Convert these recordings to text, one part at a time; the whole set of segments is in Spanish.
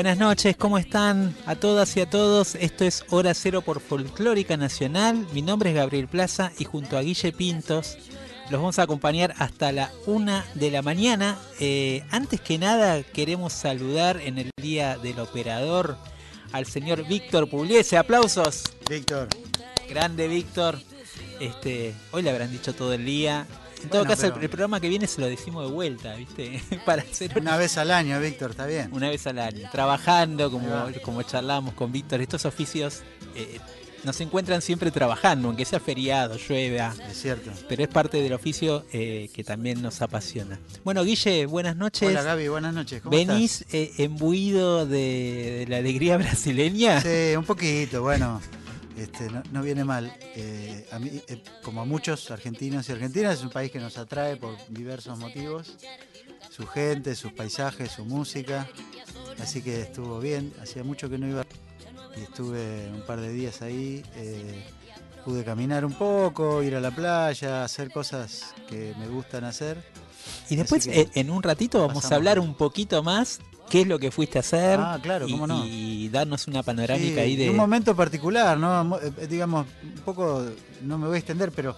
Buenas noches, ¿cómo están a todas y a todos? Esto es Hora Cero por Folclórica Nacional. Mi nombre es Gabriel Plaza y junto a Guille Pintos los vamos a acompañar hasta la una de la mañana. Eh, antes que nada, queremos saludar en el Día del Operador al señor Víctor Pugliese. Aplausos. Víctor. Grande Víctor. Este, hoy le habrán dicho todo el día. En todo Bueno, caso, el- pero- el programa que viene se lo decimos de vuelta, ¿viste? Para hacer Una vez al año, Víctor, está bien. una vez al año, trabajando, como, como charlamos con Víctor, estos oficios eh, nos encuentran siempre trabajando, aunque sea feriado, llueva, Es cierto. pero es parte del oficio eh, que también nos apasiona. Bueno, Guille, buenas noches. Hola Gaby, buenas noches. ¿Cómo ¿Venís eh, embuido de, de la alegría brasileña? Sí, un poquito, bueno. Este, no, no viene mal. Eh, a mí, eh, como a muchos argentinos y argentinas, es un país que nos atrae por diversos motivos. Su gente, sus paisajes, su música. Así que estuvo bien. Hacía mucho que no iba y estuve un par de días ahí. eh, pude caminar un poco, ir a la playa, hacer cosas que me gustan hacer. Y después, que en un ratito, vamos a hablar un poquito más qué es lo que fuiste a hacer Ah, claro, y, cómo no. y darnos una panorámica Sí, ahí de... un momento particular, ¿no? Mo- eh, Digamos, un poco, no me voy a extender, pero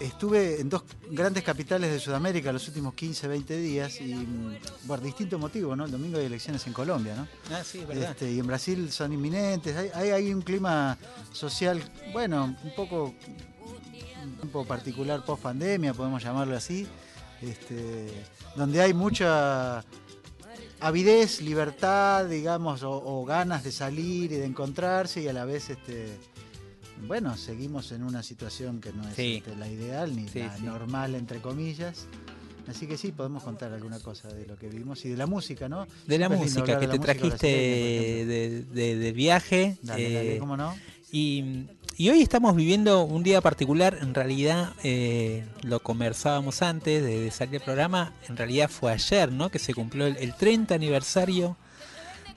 estuve en dos grandes capitales de Sudamérica los últimos 15, 20 días y mm, por distintos motivos, ¿no? El domingo hay elecciones en Colombia, ¿no? Ah, sí, es verdad. Este, y en Brasil son inminentes, hay, hay, hay un clima social, bueno, un poco, un poco particular post pandemia, podemos llamarlo así, este, donde hay mucha avidez, libertad, digamos, o, o ganas de salir y de encontrarse y a la vez, este, bueno, seguimos en una situación que no es Sí. este, la ideal ni Sí, la sí. normal, entre comillas. Así que sí, podemos contar alguna cosa de lo que vimos y de la música, ¿no? De la música que te trajiste de, de- de viaje. Dale, eh, dale, ¿cómo no? y, y hoy estamos viviendo un día particular. En realidad, eh, lo conversábamos antes de, de salir del programa. En realidad fue ayer, ¿no? Que se cumplió el, el 30 aniversario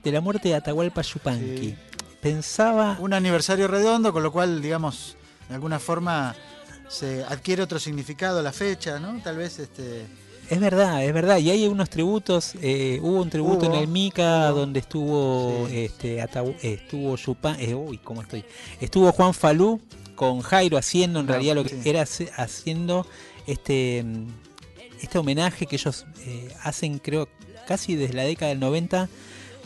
de la muerte de Atahualpa Yupanqui. Sí. Pensaba. Un aniversario redondo, con lo cual, digamos, de alguna forma se adquiere otro significado la fecha, ¿no? Tal vez este Es verdad, es verdad. Y hay unos tributos. eh, hubo un tributo Hubo, en el Mica hubo. donde estuvo Sí. este estuvo Yupan, eh, uy, ¿cómo estoy? Estuvo Juan Falú con Jairo haciendo en Claro, realidad lo que sí. era haciendo este este homenaje que ellos eh, hacen creo casi desde la década del 90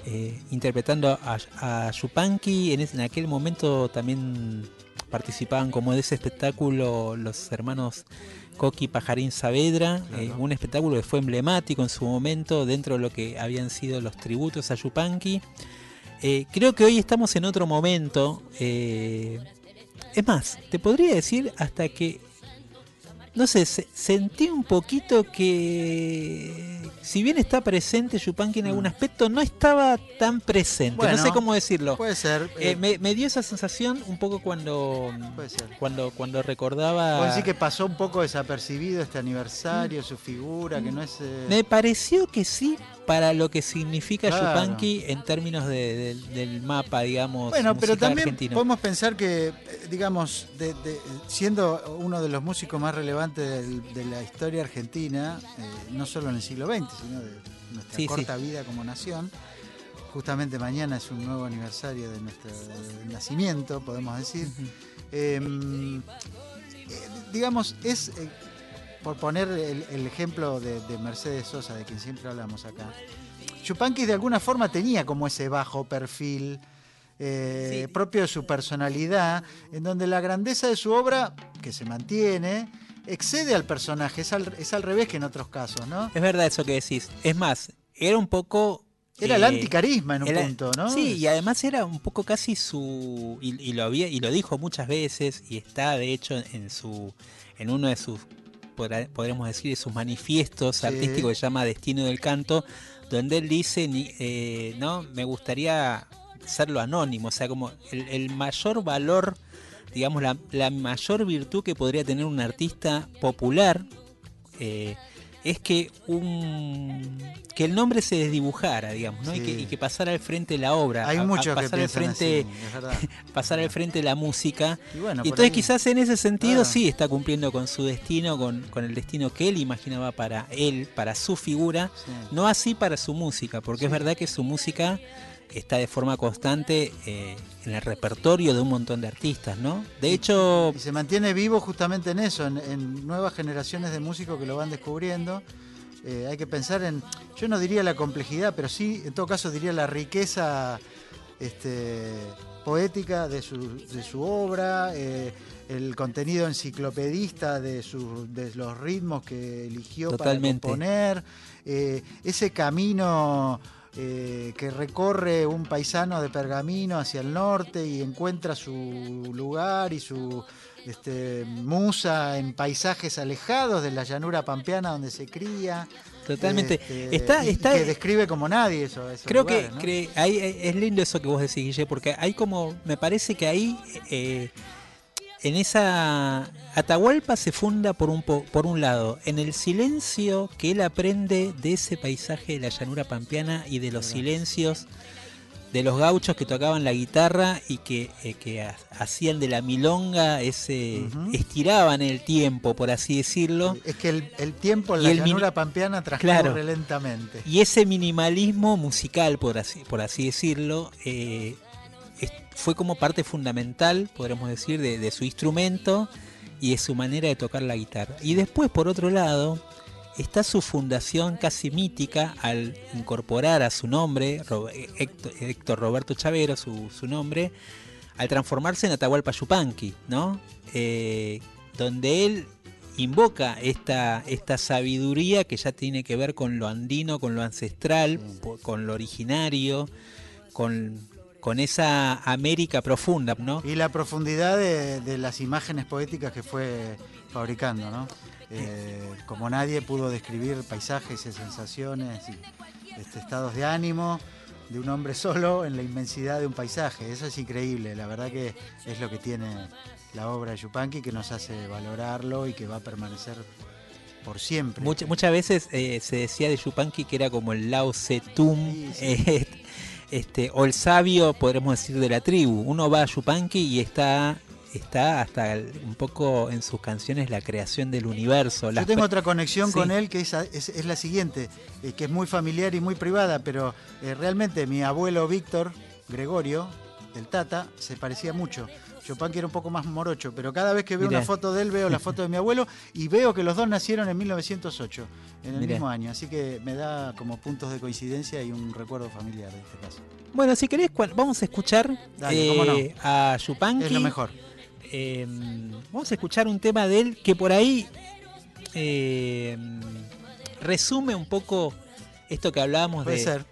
eh, interpretando a, a Yupanqui en, en aquel momento también participaban como de ese espectáculo los hermanos Coqui Pajarín Saavedra, Claro. eh, un espectáculo que fue emblemático en su momento dentro de lo que habían sido los tributos a Yupanqui. Eh, creo que hoy estamos en otro momento. eh, es más, te podría decir hasta que, no sé, se- sentí un poquito que, si bien está presente Yupanqui en algún Mm. aspecto, no estaba tan presente. no sé Bueno, cómo decirlo. puede ser. Eh, eh, me, me dio esa sensación un poco cuando, puede ser. cuando, cuando recordaba. Puedo decir que pasó un poco desapercibido este aniversario, su figura, que no es. eh, Me pareció que sí, para lo que significa Claro. Yupanqui en términos de- del- del mapa, digamos. Bueno, pero también argentino. podemos pensar que, digamos, de- siendo uno de los músicos más relevantes del- de la historia argentina, eh, no solo en el siglo XX, sino de nuestra Sí, sí. corta vida como nación, justamente mañana es un nuevo aniversario de nuestro nacimiento, podemos decir. Ujú. Eh, eh, digamos, es, eh, por poner el, el ejemplo de, de Mercedes Sosa, de quien siempre hablamos acá, Chupanqui de alguna forma tenía como ese bajo perfil eh, Sí. propio de su personalidad, en donde la grandeza de su obra, que se mantiene, excede al personaje, es al, es al revés que en otros casos, ¿no? Es verdad eso que decís. Es más, era un poco Era el eh, anticarisma en un era- punto, ¿no? Sí, y además era un poco casi su y, y lo había y lo dijo muchas veces y está de hecho en su en uno de sus podremos decir de sus manifiestos Sí. artísticos que se llama Destino del Canto, donde él dice eh, no me gustaría serlo anónimo, o sea como el, el mayor valor digamos la, la mayor virtud que podría tener un artista popular eh, es que un que el nombre se desdibujara, digamos, ¿no? Y, que, y que pasara al frente la obra, Hay a- a muchos que pasar al piensan frente, así, pasar al frente la música. Y bueno, Y entonces ahí- quizás en ese sentido sí está cumpliendo con su destino, con, con el destino que él imaginaba para él, para su figura, Sí. no así para su música, porque es verdad que su música está de forma constante eh, en el repertorio de un montón de artistas, ¿no? De hecho, Y se mantiene vivo justamente en eso, en, en nuevas generaciones de músicos que lo van descubriendo. Eh, hay que pensar en, yo no diría la complejidad, pero sí, en todo caso diría la riqueza este, poética de su, de su obra, eh, el contenido enciclopedista de, su- de los ritmos que eligió Totalmente. para componer, ese camino eh, que recorre un paisano de Pergamino hacia el norte y encuentra su lugar y su este, musa en paisajes alejados de la llanura pampeana donde se cría. totalmente. Este, está, está, que describe como nadie eso. esos Creo lugares, que, ¿no? cre- ahí, es lindo eso que vos decís, Guille, porque hay como, me parece que ahí, eh, en esa Atahualpa se funda por un, po- por un lado, en el silencio que él aprende de ese paisaje de la llanura pampeana y de los silencios de los gauchos que tocaban la guitarra y que, eh, que ha- hacían de la milonga ese, estiraban el tiempo, por así decirlo. Es que el, el tiempo en Y la llanura pampeana transcurre Claro. lentamente. Y ese minimalismo musical, por así, por así decirlo, eh, fue como parte fundamental, podremos decir, de, de su instrumento y de su manera de tocar la guitarra. Y después, por otro lado, está su fundación casi mítica al incorporar a su nombre, Héctor, Héctor Roberto Chavero, su, su nombre, al transformarse en Atahualpa Yupanqui, ¿no? Eh, donde él invoca esta, esta sabiduría que ya tiene que ver con lo andino, con lo ancestral, po- con lo originario, con, con esa América profunda, ¿no? Y la profundidad de, de las imágenes poéticas que fue fabricando, ¿no? Eh, como nadie pudo describir paisajes y sensaciones y este, estados de ánimo de un hombre solo en la inmensidad de un paisaje. Eso es increíble, la verdad que es lo que tiene la obra de Yupanqui que nos hace valorarlo y que va a permanecer por siempre. Mucha- muchas veces eh, se decía de Yupanqui que era como el Lao Tse-tung, Sí, sí. eh, este, o el sabio, podremos decir, de la tribu. Uno va a Yupanqui y está, está hasta un poco en sus canciones la creación del universo. Yo tengo otra conexión Sí. con él que es, es- es la siguiente, eh, que es muy familiar y muy privada, pero eh, realmente mi abuelo Víctor Gregorio, el Tata, se parecía mucho. Chopin que era un poco más morocho, pero cada vez que veo Mirá. una foto de él veo la foto de mi abuelo y veo que los dos nacieron en 1908, en el Mirá. mismo año, así que me da como puntos de coincidencia y un recuerdo familiar de este caso. Bueno, si querés, vamos a escuchar Dale, cómo no. eh, a Yupanqui. Es lo mejor. Eh, vamos a escuchar un tema de él que por ahí eh, resume un poco esto que hablábamos Puede de ser.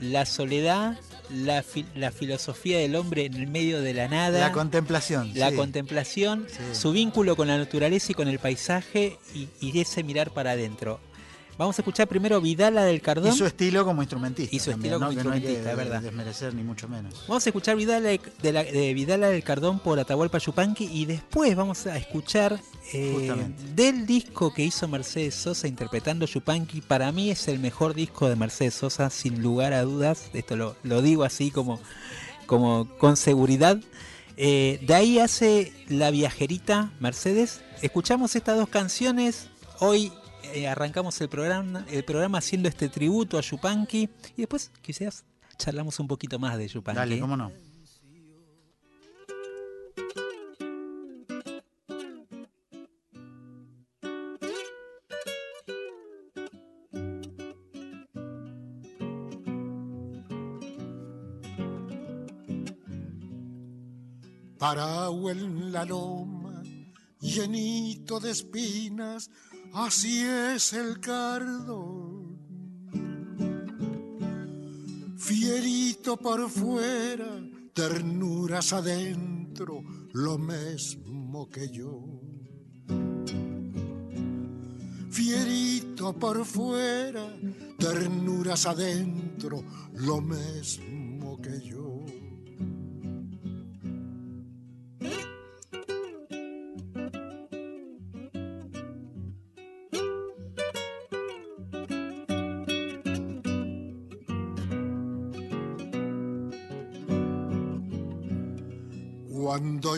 la soledad, la, fi- la filosofía del hombre en el medio de la nada, La contemplación. la sí. contemplación, Sí. su vínculo con la naturaleza y con el paisaje y, y ese mirar para adentro. Vamos a escuchar primero Vidala del Cardón. Y su estilo como instrumentista. Y su también, estilo ¿no? como Que no hay que instrumentista, es verdad. desmerecer ni mucho menos. Vamos a escuchar Vidala de, de la- de Vidala del Cardón por Atahualpa Yupanqui y después vamos a escuchar eh, del disco que hizo Mercedes Sosa interpretando Yupanqui. Para mí es el mejor disco de Mercedes Sosa, sin lugar a dudas. Esto lo, lo digo así como, como con seguridad. Eh, de ahí hace La Viajerita Mercedes. Escuchamos estas dos canciones. Hoy eh, arrancamos el programa, el programa haciendo este tributo a Yupanqui y después quizás charlamos un poquito más de Yupanqui. Dale, cómo no. Parado en la loma, llenito de espinas, así es el cardo. Fierito por fuera, ternuras adentro, lo mismo que yo. Fierito por fuera, ternuras adentro, lo mismo que yo.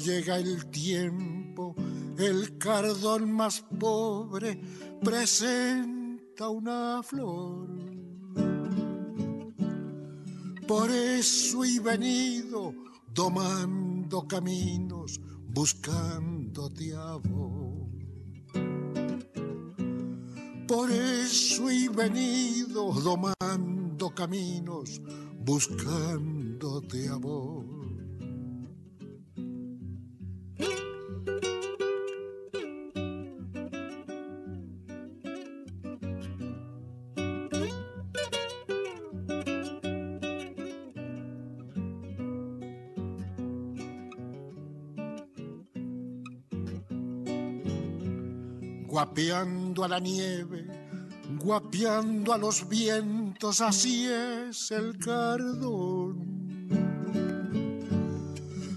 Llega el tiempo, el cardón más pobre presenta una flor. Por eso he venido domando caminos, buscándote a vos. Por eso he venido domando caminos, buscándote a vos. Guapeando a la nieve, guapeando a los vientos, así es el cardón.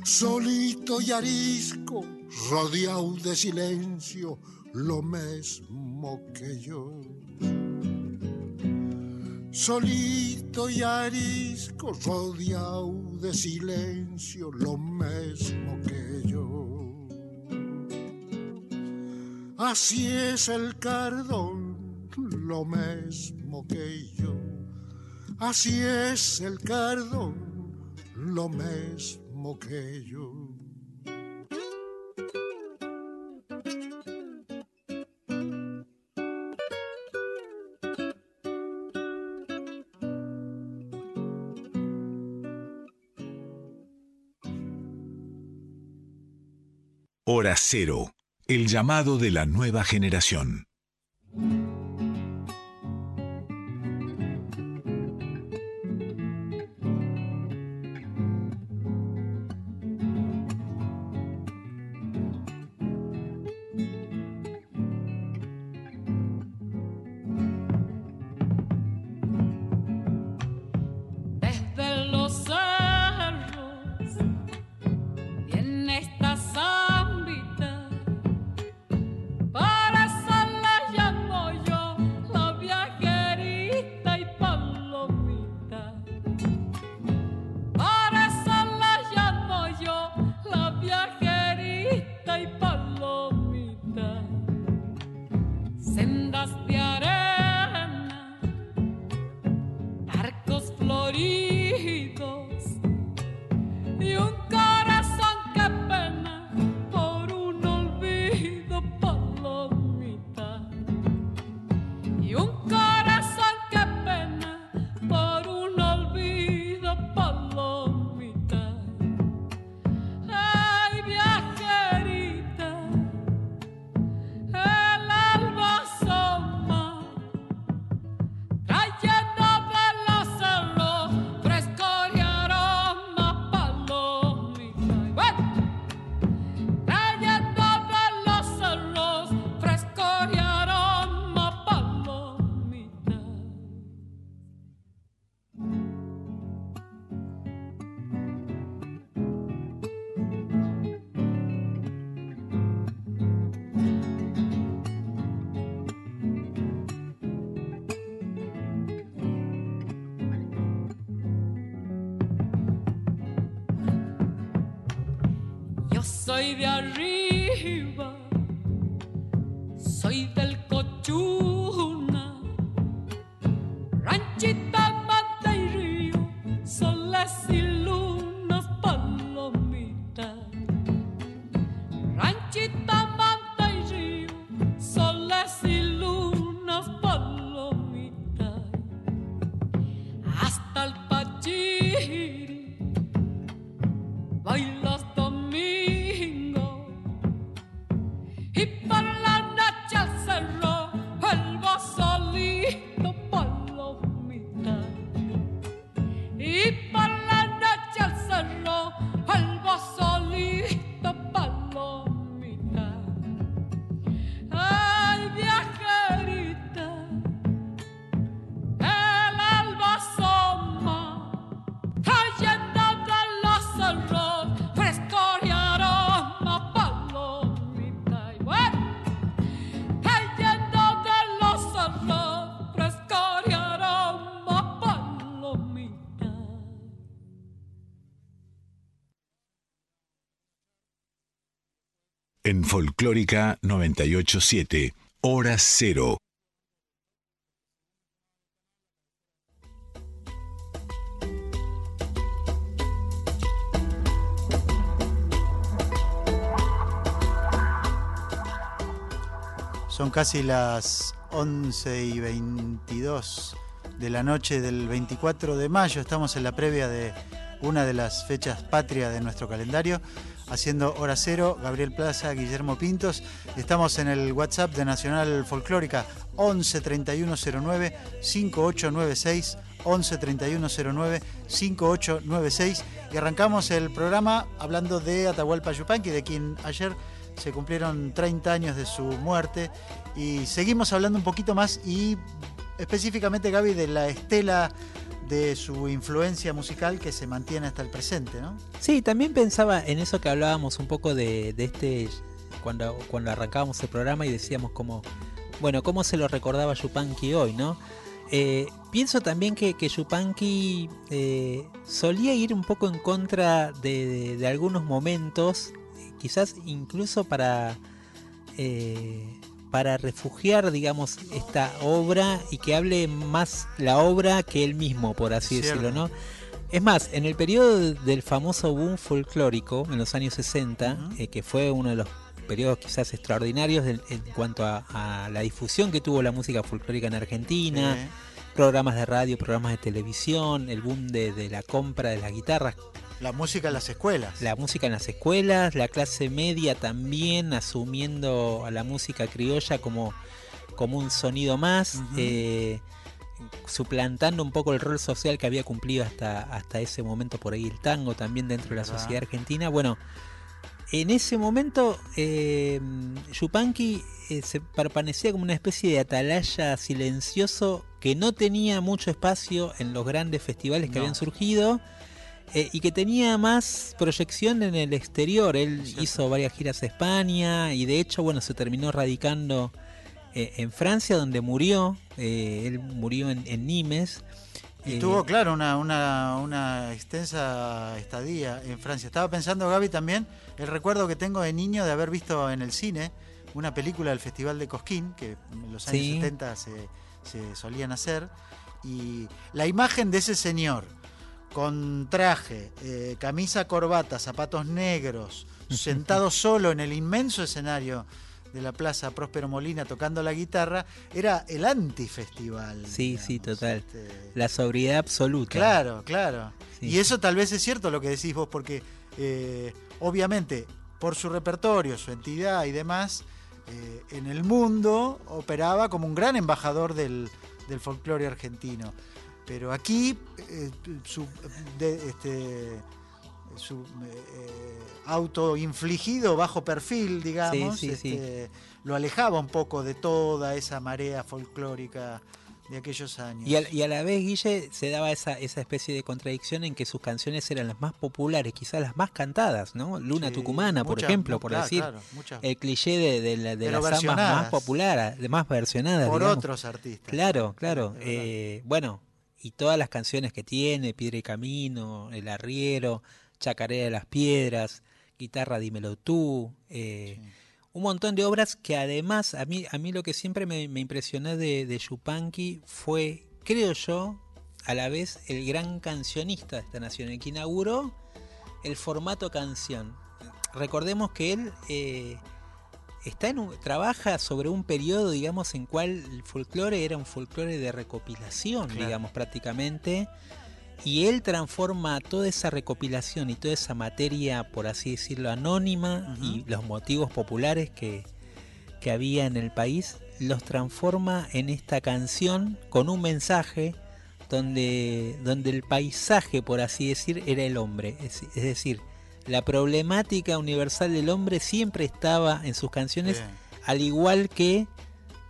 Solito y arisco, rodeado de silencio, lo mismo que yo. Solito y arisco, rodeado de silencio, lo mismo que Así es el cardón, lo mismo que yo. Así es el cardón, lo mismo que yo. El llamado de la nueva generación. De en Folclórica 987, hora cero. Son casi las 11 y 22 de la noche del 24 de mayo. Estamos en la previa de una de las fechas patrias de nuestro calendario, haciendo hora cero. Gabriel Plaza, Guillermo Pintos. Estamos en el WhatsApp de Nacional Folclórica 11 3109 5896. 11 3109 5896 y arrancamos el programa hablando de Atahualpa Yupanqui, de quien ayer se cumplieron 30 años de su muerte y seguimos hablando un poquito más y específicamente Gaby de la estela de su influencia musical que se mantiene hasta el presente, ¿no? Sí, también pensaba en eso que hablábamos un poco de, este, cuando, cuando arrancábamos el programa y decíamos como, bueno, cómo se lo recordaba Yupanqui hoy, ¿no? Eh, pienso también que, que Yupanqui eh, solía ir un poco en contra de algunos momentos, quizás incluso para, eh, para refugiar, digamos, esta obra y que hable más la obra que él mismo, por así Cierto. decirlo, ¿no? Es más, en el periodo del famoso boom folclórico, en los años 60, Ujú. eh, que fue uno de los periodos quizás extraordinarios en, en cuanto a, a la difusión que tuvo la música folclórica en Argentina, programas de radio, programas de televisión, el boom de, de la compra de las guitarras, la música en las escuelas. la música en las escuelas, la clase media también asumiendo a la música criolla como, como un sonido más, eh, suplantando un poco el rol social que había cumplido hasta, hasta ese momento por ahí el tango también dentro de la Verdad. sociedad argentina. Bueno, en ese momento eh, Yupanqui eh, se permanecía como una especie de atalaya silencioso que no tenía mucho espacio en los grandes festivales que No. habían surgido eh, y que tenía más proyección en el exterior. Él hizo varias giras a España y de hecho, bueno, se terminó radicando eh, en Francia, donde murió. Eh, él murió en, en Nimes. Y tuvo, claro, una, una, una extensa estadía en Francia. Estaba pensando, Gaby, también el recuerdo que tengo de niño de haber visto en el cine una película del Festival de Cosquín, que en los años Sí. 70 se, se solían hacer. Y la imagen de ese señor con traje, eh, camisa, corbata, zapatos negros, sentado solo en el inmenso escenario de la Plaza Próspero Molina tocando la guitarra, era el antifestival. Sí, sí, total. Este, La sobriedad absoluta. Claro, claro. Sí. Y eso tal vez es cierto lo que decís vos, porque eh, obviamente por su repertorio, su entidad y demás, eh, en el mundo operaba como un gran embajador del, del folclore argentino. Pero aquí eh, su, de- este, su eh, autoinfligido bajo perfil, digamos, Sí, sí, sí. este, lo alejaba un poco de toda esa marea folclórica de aquellos años. Y a, y a la vez, Guille, se daba esa, esa especie de contradicción en que sus canciones eran las más populares, quizás las más cantadas, ¿no? Luna Sí, Tucumana, por ejemplo, por claro, decir. claro. El cliché de, de la- de las amas más populares, de más versionadas. por digamos. otros artistas. Claro, claro. Eh, bueno, y todas las canciones que tiene, Piedra y Camino, El Arriero, Chacarera de las Piedras, Guitarra Dímelo Tú, eh, Sí. un montón de obras que además a mí, a mí lo que siempre me, me impresionó de, de Yupanqui fue, creo yo, a la vez el gran cancionista de esta nación, el que inauguró el formato canción. Recordemos que él eh, está en un- trabaja sobre un periodo, digamos, en cual el folclore era un folclore de recopilación, Claro. digamos, prácticamente. Y él transforma toda esa recopilación y toda esa materia, por así decirlo, anónima y los motivos populares que, que había en el país, los transforma en esta canción con un mensaje donde, donde el paisaje, por así decir, era el hombre. Es, es decir, la problemática universal del hombre siempre estaba en sus canciones, Bien. al igual que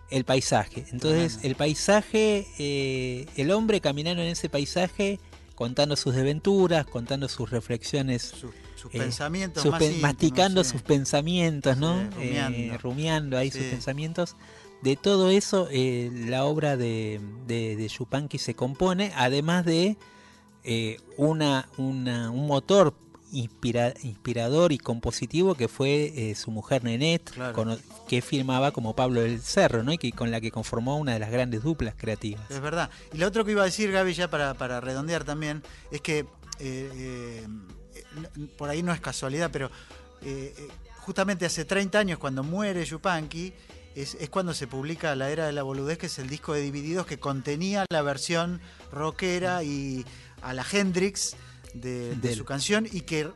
el paisaje. Entonces, el paisaje, eh, el hombre caminando en ese paisaje, contando sus desventuras, contando sus reflexiones Sus, sus eh, pensamientos sus más pen- íntimos, masticando sí. sus pensamientos, ¿no? Sí, rumiando. Eh, rumiando ahí sus pensamientos. De todo eso, eh, la obra de, de, de Yupanqui se compone, además de eh, una, una- un motor inspira- inspirador y compositivo que fue eh, su mujer Nenet, Claro. que firmaba como Pablo del Cerro, ¿no? y que, con la que conformó una de las grandes duplas creativas. Es verdad. Y lo otro que iba a decir, Gaby, ya para, para redondear también, es que eh, eh, por ahí no es casualidad, pero justamente hace 30 años, cuando muere Yupanqui, es, es cuando se publica La Era de la Boludez, que es el disco de Divididos que contenía la versión rockera y a la Hendrix de, su canción y que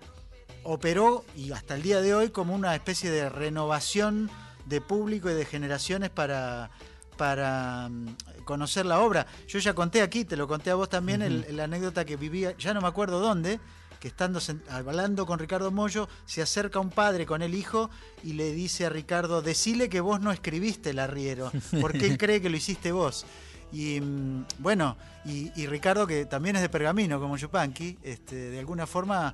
operó y hasta el día de hoy como una especie de renovación de público y de generaciones para, para mm, conocer la obra. Yo ya conté aquí, te lo conté a vos también, el- la anécdota que vivía, ya no me acuerdo dónde, que estando hablando con Ricardo Mollo, se acerca un padre con el hijo y le dice a Ricardo, decile que vos no escribiste el arriero, porque él cree que lo hiciste vos. Y mm, bueno, y, y Ricardo, que también es de Pergamino, como Yupanqui, este, de alguna forma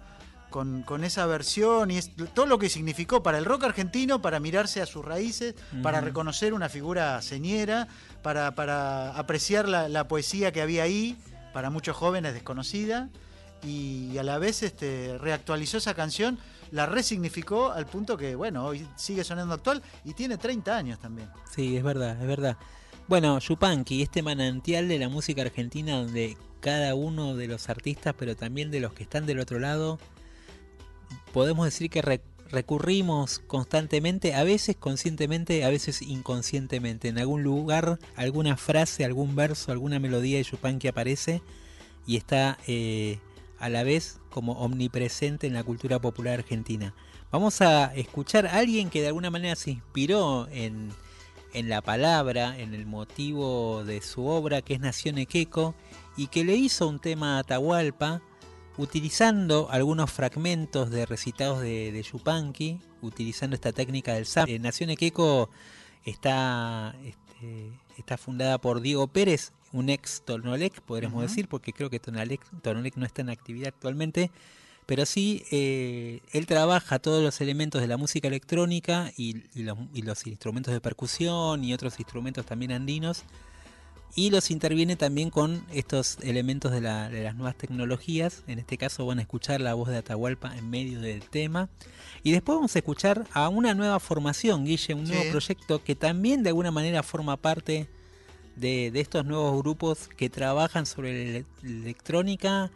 con, con esa versión y es- todo lo que significó para el rock argentino, para mirarse a sus raíces, para reconocer una figura señera, para, para apreciar la, la poesía que había ahí, para muchos jóvenes desconocida, y a la vez este, reactualizó esa canción, la resignificó al punto que, bueno, hoy sigue sonando actual y tiene 30 años también. Sí, es verdad, es verdad. Bueno, Yupanqui, este manantial de la música argentina donde cada uno de los artistas, pero también de los que están del otro lado, podemos decir que re- recurrimos constantemente, a veces conscientemente, a veces inconscientemente. En algún lugar, alguna frase, algún verso, alguna melodía de Yupanqui aparece y está eh, a la vez como omnipresente en la cultura popular argentina. Vamos a escuchar a alguien que de alguna manera se inspiró en, en la palabra, en el motivo de su obra, que es Nación Equeco, y que le hizo un tema a Atahualpa, utilizando algunos fragmentos de recitados de, de Yupanqui, utilizando esta técnica del SAP. Eh, Nación Equeco está, este, está fundada por Diego Pérez, un ex Tonolec, podríamos Ujú. decir, porque creo que Tonolec no está en actividad actualmente, pero sí eh, él trabaja todos los elementos de la música electrónica y, y los, y los instrumentos de percusión y otros instrumentos también andinos y los interviene también con estos elementos de, la- de las nuevas tecnologías. En este caso van a escuchar la voz de Atahualpa en medio del tema. Y después vamos a escuchar a una nueva formación, Guille, un nuevo Sí. proyecto que también de alguna manera forma parte de, de estos nuevos grupos que trabajan sobre la ele- electrónica,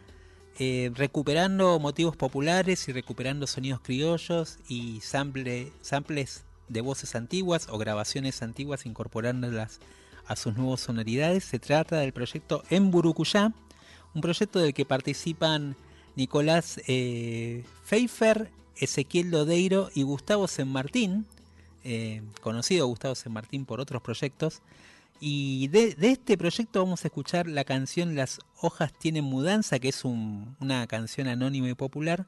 eh, recuperando motivos populares y recuperando sonidos criollos y sample- samples de voces antiguas o grabaciones antiguas incorporándolas a sus nuevas sonoridades. Se trata del proyecto En Burucuyá, un proyecto del que participan Nicolás eh, Pfeiffer, Ezequiel Lodeiro y Gustavo San Martín, eh, conocido Gustavo San Martín por otros proyectos. Y de, este proyecto vamos a escuchar la canción Las hojas tienen mudanza, que es un- una canción anónima y popular,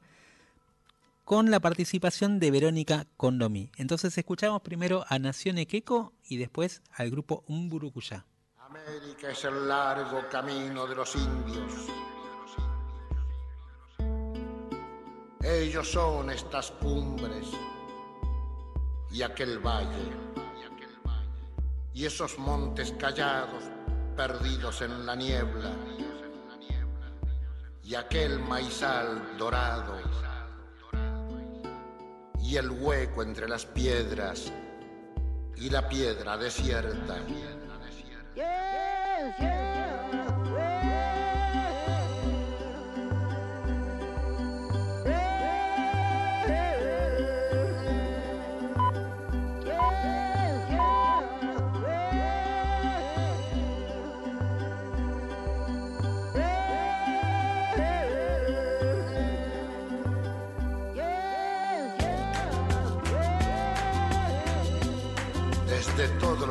con la participación de Verónica Condomí. Entonces escuchamos primero a Nación Equeco y después al grupo Umburucuyá. América es el largo camino de los indios. Ellos son estas cumbres y aquel valle y esos montes callados perdidos en la niebla y aquel maizal dorado y el hueco entre las piedras y la piedra desierta.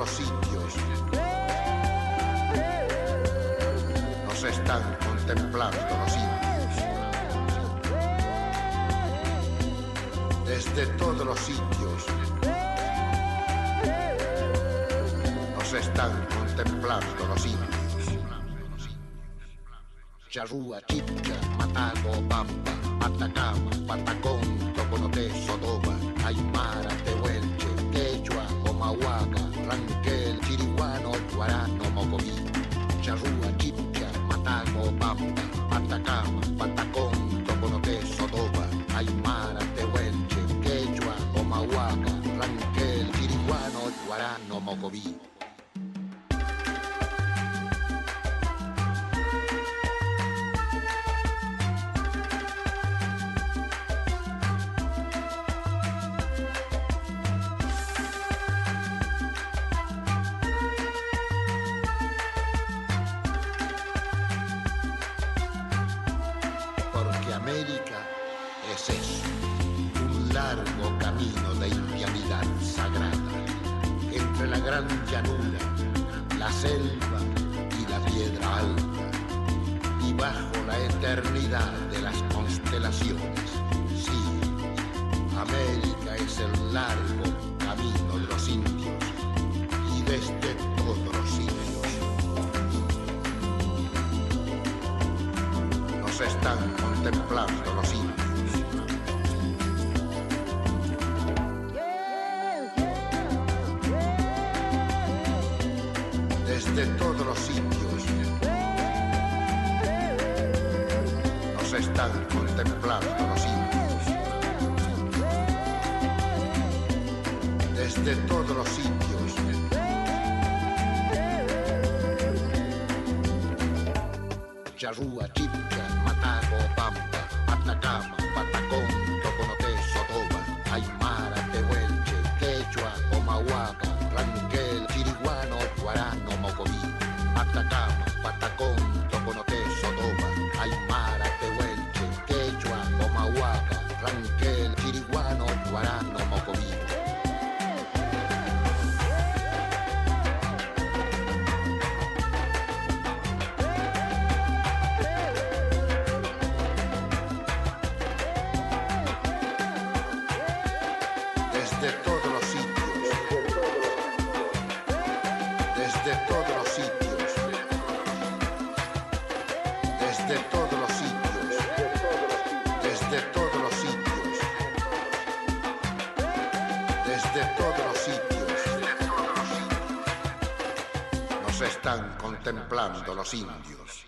Los sitios nos están contemplando los indios. Desde todos los sitios nos están contemplando los indios. Charrúa, Chipcha, Matago, Pampa, Atacama, Patacón, Toconoté, Sotoba, Aymara, Comahuaca, Ranquel, Chiriguano, Guarano, Mocoví, Charrúa, Chipcha, Matago, Pampa, Patacama, Patacón, Toconote, Sotoba, Aymara, Tehuelche, Quechua, Omahuaca, Ranquel, Chiriguano, Guarano, Mocoví. Contemplando los indios.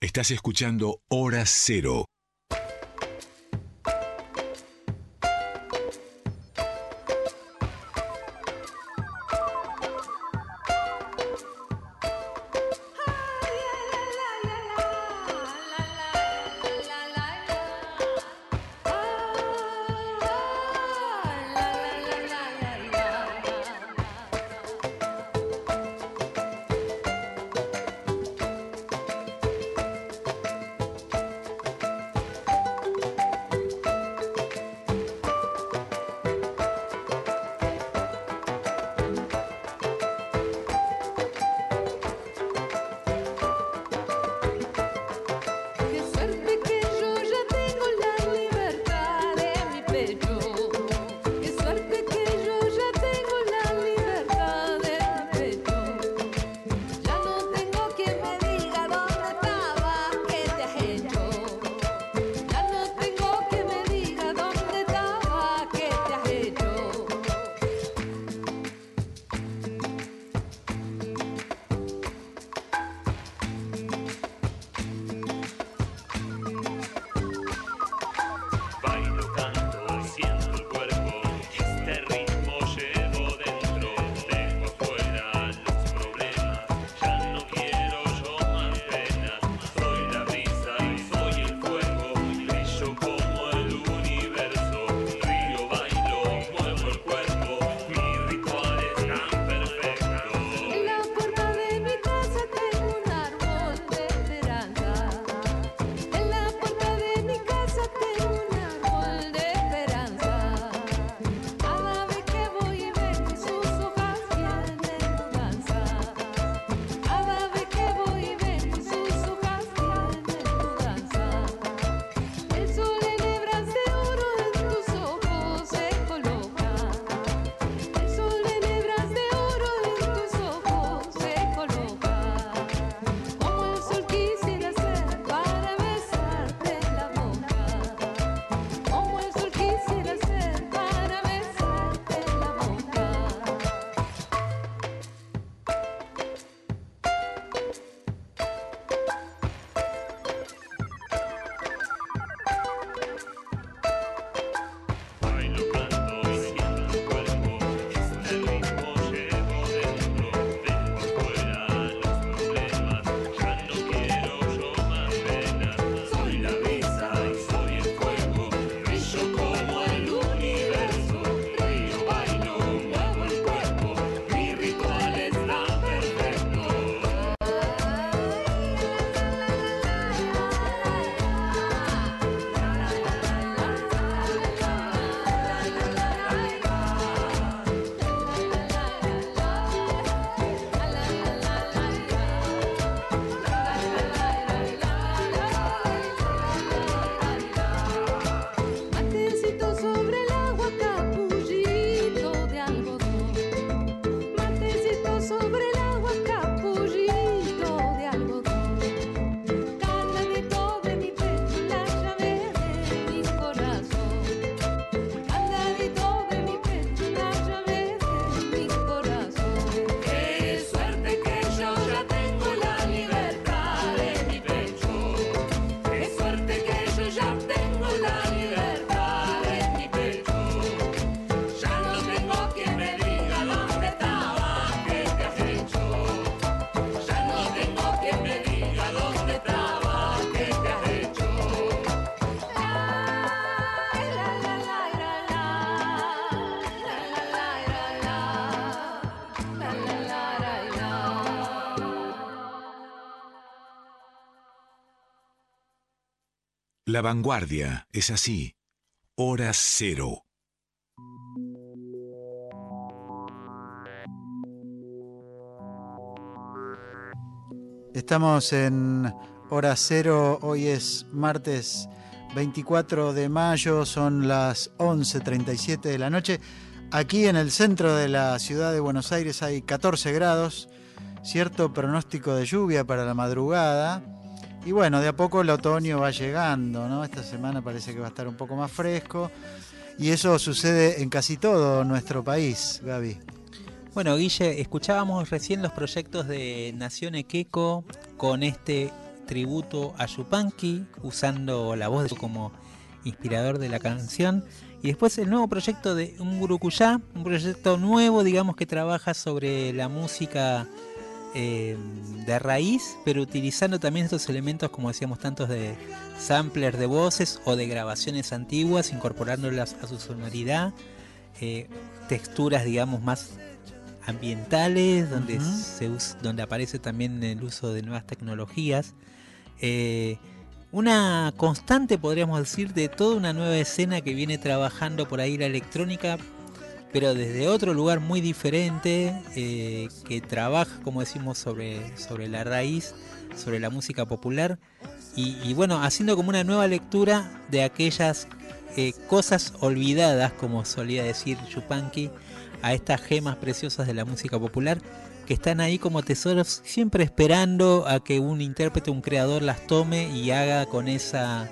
Estás escuchando Hora Cero. La vanguardia es así. Hora cero. Estamos en hora cero, hoy es martes 24 de mayo, son las 11.37 de la noche. Aquí en el centro de la ciudad de Buenos Aires hay 14 grados, cierto pronóstico de lluvia para la madrugada. Y bueno, de a poco el otoño va llegando, ¿no? Esta semana parece que va a estar un poco más fresco. Y eso sucede en casi todo nuestro país, Gaby. Bueno, Guille, escuchábamos recién los proyectos de Nación Equeco con este tributo a Yupanqui, usando la voz de como inspirador de la canción. Y después el nuevo proyecto de un Gurucuyá, un proyecto nuevo, digamos, que trabaja sobre la música eh, de raíz, pero utilizando también estos elementos, como decíamos, tantos de samplers de voces o de grabaciones antiguas, incorporándolas a su sonoridad, eh, texturas, digamos, más ambientales, donde, se donde aparece también el uso de nuevas tecnologías. Eh, una constante, podríamos decir, de toda una nueva escena que viene trabajando por ahí la electrónica, pero desde otro lugar muy diferente, eh, que trabaja, como decimos, sobre, sobre la raíz, sobre la música popular, y, bueno, haciendo como una nueva lectura de aquellas eh, cosas olvidadas, como solía decir Yupanqui, a estas gemas preciosas de la música popular que están ahí como tesoros, siempre esperando a que un intérprete, un creador las tome y haga con esa,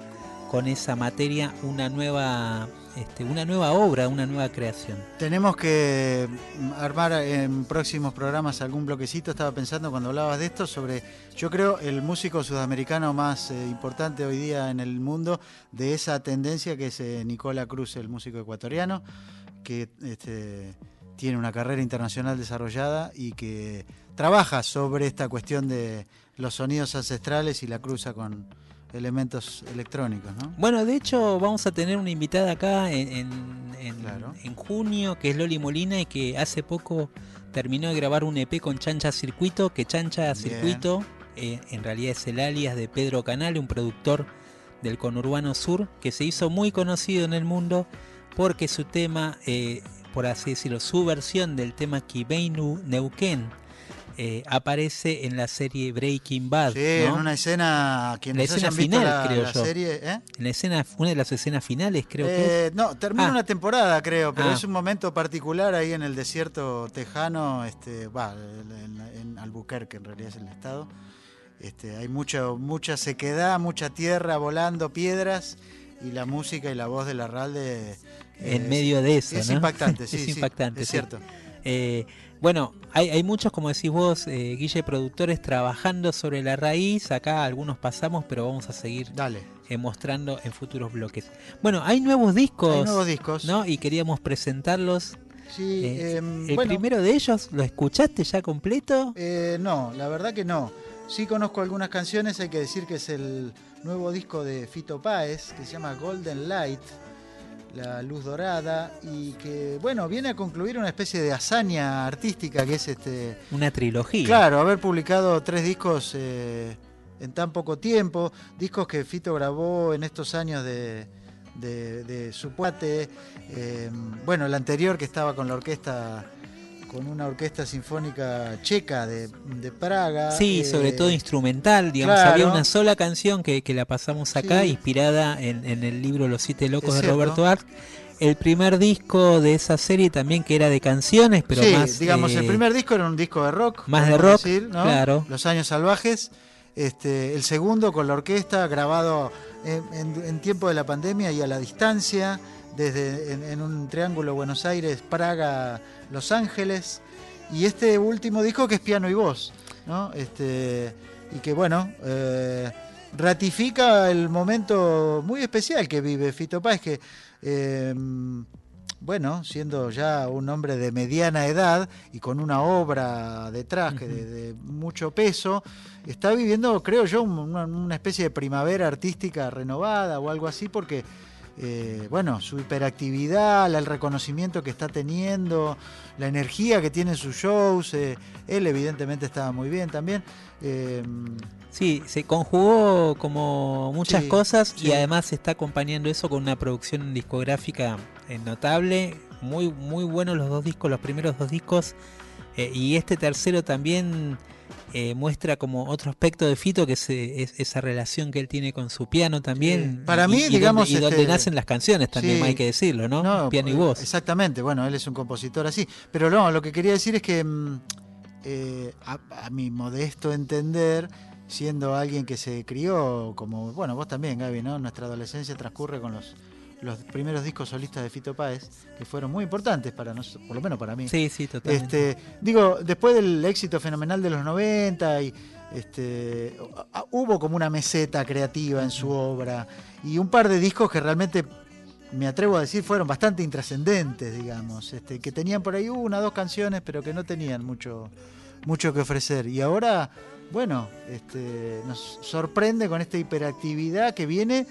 con esa materia una nueva, este, una nueva obra, una nueva creación. Tenemos que mm, armar en próximos programas algún bloquecito. Estaba pensando cuando hablabas de esto sobre, yo creo, el músico sudamericano más eh, importante hoy día en el mundo de esa tendencia que es eh, Nicola Cruz, el músico ecuatoriano, que este, tiene una carrera internacional desarrollada y que trabaja sobre esta cuestión de los sonidos ancestrales y la cruza con elementos electrónicos, ¿no? Bueno, de hecho vamos a tener una invitada acá en, en- en- Claro. en junio, que es Loli Molina, y que hace poco terminó de grabar un EP con Chancha Circuito, que Chancha. Circuito eh, en realidad es el alias de Pedro Canale, un productor del conurbano sur, que se hizo muy conocido en el mundo porque su tema, eh, por así decirlo, su versión del tema Kibeinu Neuquén, eh, aparece en la serie Breaking Bad. Sí, ¿no? en una escena, quienes La escena hayan visto final, la, creo la yo. serie, ¿eh? En la escena, una de las escenas finales, creo que es. Eh, no, termina Ah. una temporada, creo, pero Ah. es un momento particular ahí en el desierto tejano, este, va, en, en Albuquerque en realidad es el estado. Este, hay mucho, mucha sequedad, mucha tierra volando, piedras y la música y la voz de Larralde en es- medio de eso, es ¿no? impactante, sí, es sí, impactante, es sí. cierto. Eh, bueno, hay, hay muchos, como decís vos, eh, Guille, productores trabajando sobre la raíz. Acá algunos pasamos, pero vamos a seguir Dale, eh, mostrando en futuros bloques. Bueno, hay nuevos discos, hay nuevos discos. ¿no? Y queríamos presentarlos. Sí, Eh, em, el bueno, primero de ellos, ¿lo escuchaste ya completo? Eh, no, la verdad que no. Sí conozco algunas canciones, hay que decir que es el nuevo disco de Fito Páez, que se llama Golden Light, la luz dorada, y que, bueno, viene a concluir una especie de hazaña artística que es este... Una trilogía. Claro, haber publicado tres discos eh, en tan poco tiempo, discos que Fito grabó en estos años de, de, de su cuate, eh, bueno, el anterior que estaba con la orquesta, con una orquesta sinfónica checa de, de Praga. Sí, eh, sobre todo instrumental, digamos, claro. había una sola canción que, que la pasamos acá, Sí. inspirada en, en el libro Los Siete Locos Es de cierto. Roberto Arlt. El primer disco de esa serie también que era de canciones, pero sí, más... digamos, eh, el primer disco era un disco de rock. más de rock, decir, ¿no? claro. Los años salvajes. Este, el segundo con la orquesta, grabado en, en- en tiempo de la pandemia y a la distancia, desde en, en un triángulo Buenos Aires, Praga, Los Ángeles. Y este último disco que es piano y voz, ¿no? Este, y que bueno, eh, ratifica el momento muy especial que vive Fito Páez, que eh, bueno, siendo ya un hombre de mediana edad y con una obra detrás que de, de mucho peso, está viviendo, creo yo, un- una, una especie de primavera artística renovada o algo así, porque eh, bueno, su hiperactividad, el reconocimiento que está teniendo, la energía que tiene en sus shows. eh, él evidentemente estaba muy bien también. Eh, Sí, se conjugó como muchas Sí, cosas sí. y además se está acompañando eso con una producción discográfica notable. Muy, muy buenos los dos discos, los primeros dos discos. y este tercero también eh, muestra como otro aspecto de Fito, que es, es esa relación que él tiene con su piano también. Sí. Para y- mí, y donde- digamos, Y donde, este, nacen las canciones también, sí. hay que decirlo, ¿no? piano y eh, voz. Exactamente, bueno, él es un compositor así. Pero no, lo que quería decir es que mm, eh, a, a mi modesto entender, siendo alguien que se crió como, bueno, vos también, Gaby, ¿no? Nuestra adolescencia transcurre con los, los primeros discos solistas de Fito Páez, que fueron muy importantes para nosotros, por lo menos para mí. Sí, sí, totalmente. Este, digo, después del éxito fenomenal de los 90 y este, hubo como una meseta creativa en su obra y un par de discos que realmente me atrevo a decir fueron bastante intrascendentes, digamos, este, que tenían por ahí una, dos canciones, pero que no tenían mucho, mucho que ofrecer. Y ahora, bueno, este, nos sorprende con esta hiperactividad que viene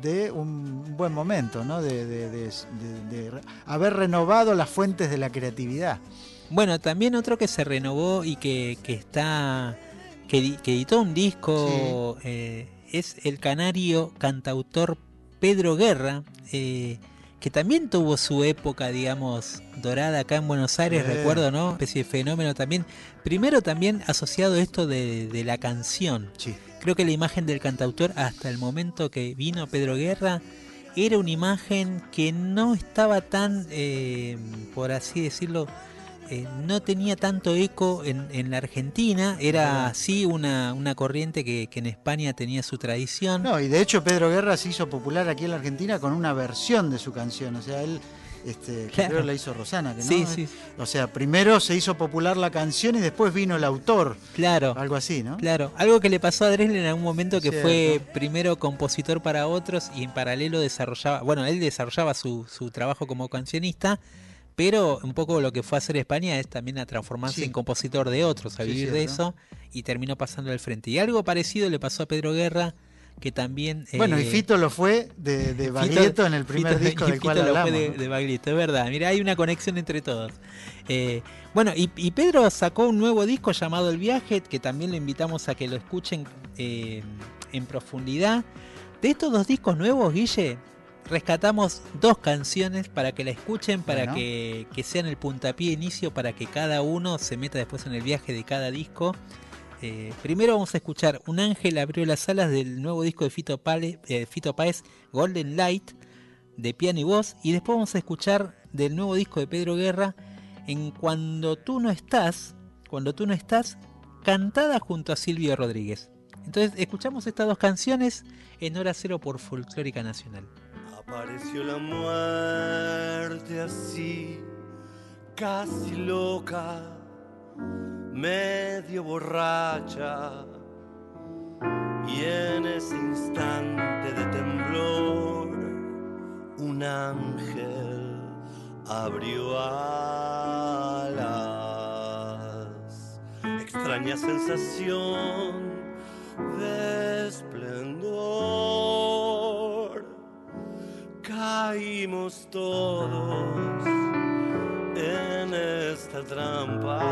de un buen momento, ¿no? De, de- de- de- de haber renovado las fuentes de la creatividad. Bueno, también otro que se renovó y que, que está. que, di- que editó un disco eh, es el canario cantautor Pedro Guerra, eh, que también tuvo su época, digamos, dorada acá en Buenos Aires, recuerdo, ¿no? Especie de fenómeno también. Primero también asociado esto de, de la canción. Sí. Creo que la imagen del cantautor hasta el momento que vino Pedro Guerra era una imagen que no estaba tan, eh, por así decirlo, eh, no tenía tanto eco en, en la Argentina. Era Ajá. sí una, una corriente que, que en España tenía su tradición. No, y de hecho Pedro Guerra se hizo popular aquí en la Argentina con una versión de su canción. O sea, él este, que Claro. creo la hizo Rosana, que no. sí, sí, O sea, primero se hizo popular la canción y después vino el autor. claro. Algo así, ¿no? Claro, algo que le pasó a Dresden en algún momento que Cierto. fue primero compositor para otros y en paralelo desarrollaba, bueno, él desarrollaba su, su trabajo como cancionista, pero un poco lo que fue a hacer España es también a transformarse Sí. en compositor de otros, a Sí, vivir de eso y terminó pasando al frente. Y algo parecido le pasó a Pedro Guerra, que también... Bueno, y eh, Fito lo fue de, de Baglietto en el primer Fito- disco y del cual Fito lo fue hablamos. de, ¿no? de Baglietto, es verdad. Mira, hay una conexión entre todos. Eh, bueno, y, y Pedro sacó un nuevo disco llamado El Viaje, que también le invitamos a que lo escuchen eh, en profundidad. De estos dos discos nuevos, Guille, rescatamos dos canciones para que la escuchen, para Bueno. que, que sean el puntapié inicio, para que cada uno se meta después en el viaje de cada disco. Eh, primero vamos a escuchar Un ángel abrió las alas del nuevo disco de Fito, Pale- eh, Páez, Golden Light, de piano y voz. Y después vamos a escuchar del nuevo disco de Pedro Guerra, En Cuando tú no estás, cuando tú no estás, cantada junto a Silvio Rodríguez. Entonces escuchamos estas dos canciones en hora cero por Folclórica Nacional. Apareció la muerte así, casi loca, medio borracha. Y en ese instante de temblor, un ángel abrió alas. Extraña sensación de esplendor caímos todos en esta trampa.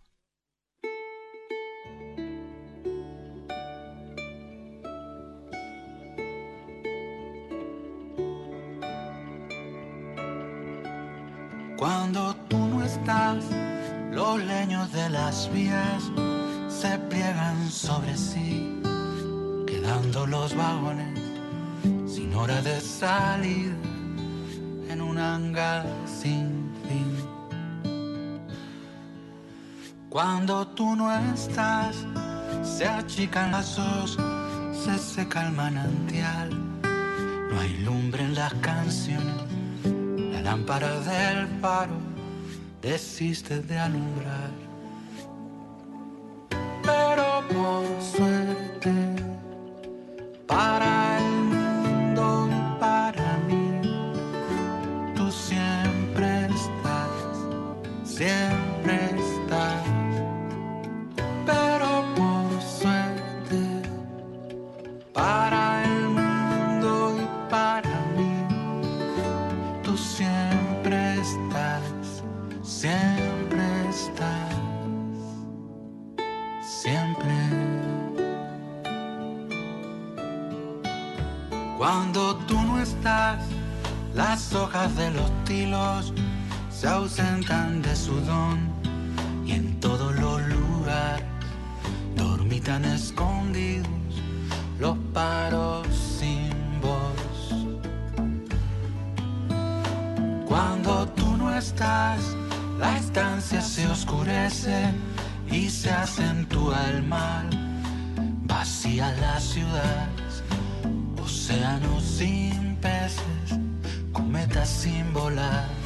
De alumbrar. Las hojas de los tilos se ausentan de su don y en todos los lugares dormitan escondidos los paros sin voz. Cuando tú no estás, la estancia se oscurece y se acentúa el mal. Vacía la ciudad, océanos sin peces, cometas sin volar.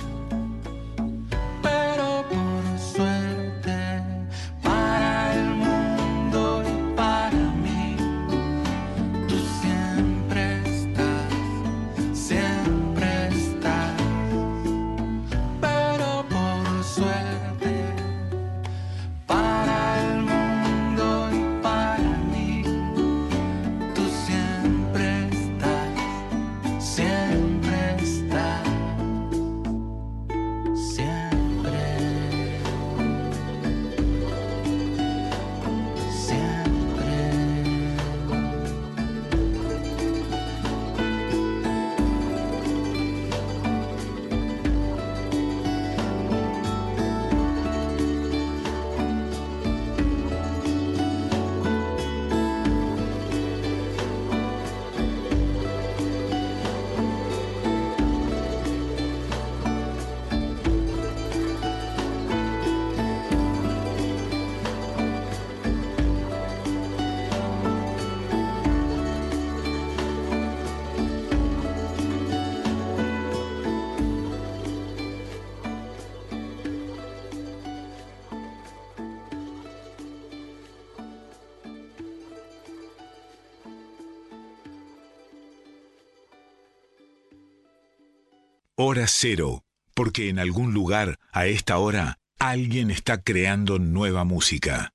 Cero. Porque en algún lugar, a esta hora, alguien está creando nueva música.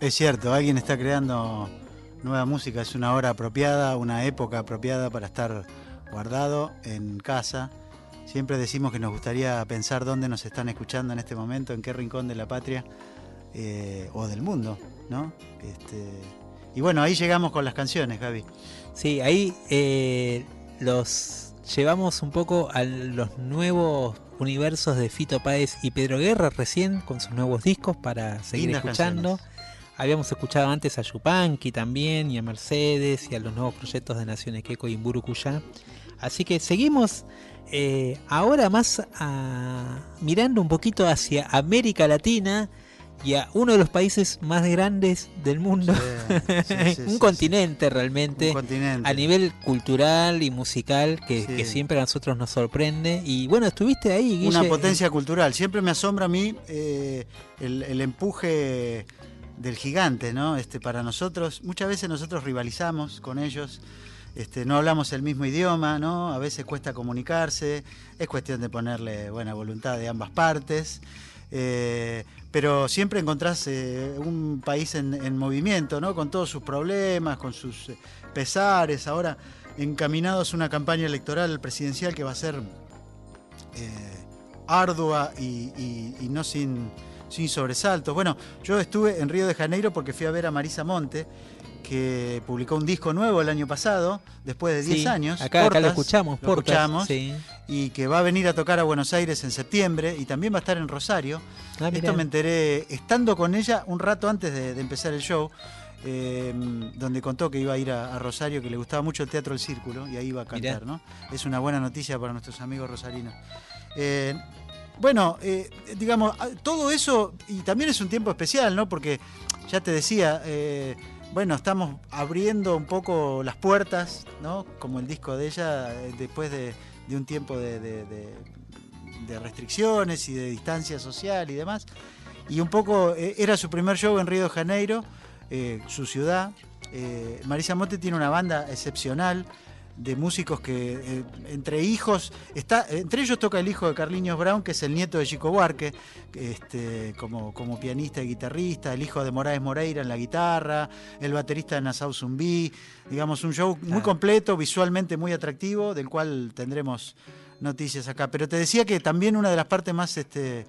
Es cierto, alguien está creando nueva música, es una hora apropiada, una época apropiada para estar guardado en casa. Siempre decimos que nos gustaría pensar dónde nos están escuchando en este momento, en qué rincón de la patria eh, o del mundo, ¿no? Este, y bueno, ahí llegamos con las canciones, Gaby. Sí, ahí eh, los llevamos un poco a los nuevos universos de Fito Páez y Pedro Guerra recién con sus nuevos discos para seguir Lindas escuchando. canciones. Habíamos escuchado antes a Yupanqui también y a Mercedes y a los nuevos proyectos de Naciones Queco y Imburucuyá. Así que seguimos eh, ahora más a- mirando un poquito hacia América Latina y a uno de los países más grandes del mundo. Sí, sí, sí, un continente realmente. Un continente. A nivel cultural y musical que siempre a nosotros nos sorprende. Y bueno, estuviste ahí, Guille. Una potencia cultural. Siempre me asombra a mí eh, el, el empuje del gigante, ¿no? Este, para nosotros, muchas veces nosotros rivalizamos con ellos. Este, no hablamos el mismo idioma, ¿no? A veces cuesta comunicarse, es cuestión de ponerle buena voluntad de ambas partes. Eh, pero siempre encontrás eh, un país en, en movimiento, ¿no? Con todos sus problemas, con sus eh, pesares. Ahora encaminados a una campaña electoral presidencial que va a ser ardua y, no sin sobresaltos. Bueno, yo estuve en Río de Janeiro porque fui a ver a Marisa Monte, que publicó un disco nuevo el año pasado, después de 10 Sí, años. Acá, acá lo escuchamos, lo Portas, escuchamos, sí. y que va a venir a tocar a Buenos Aires en septiembre y también va a estar en Rosario. Ah. Esto me enteré estando con ella un rato antes de, de empezar el show, eh, donde contó que iba a ir a, a Rosario, que le gustaba mucho el Teatro El Círculo y ahí iba a cantar, Mirá. ¿no? Es una buena noticia para nuestros amigos rosarinos. Eh, bueno, eh, digamos, todo eso, y también es un tiempo especial, ¿no? Porque ya te decía, eh, bueno, estamos abriendo un poco las puertas, ¿no? Como el disco de ella, eh, después de, un tiempo de, restricciones y de distancia social y demás. Y un poco, eh, era su primer show en Río de Janeiro, eh, su ciudad. Marisa Monte tiene una banda excepcional de músicos que eh, entre hijos está entre ellos toca el hijo de Carliños Brown que es el nieto de Chico Buarque que, este, como, como pianista y guitarrista el hijo de Moraes Moreira en la guitarra el baterista de Nassau Zumbí digamos un show muy completo visualmente muy atractivo del cual tendremos noticias acá. Pero te decía que también una de las partes más este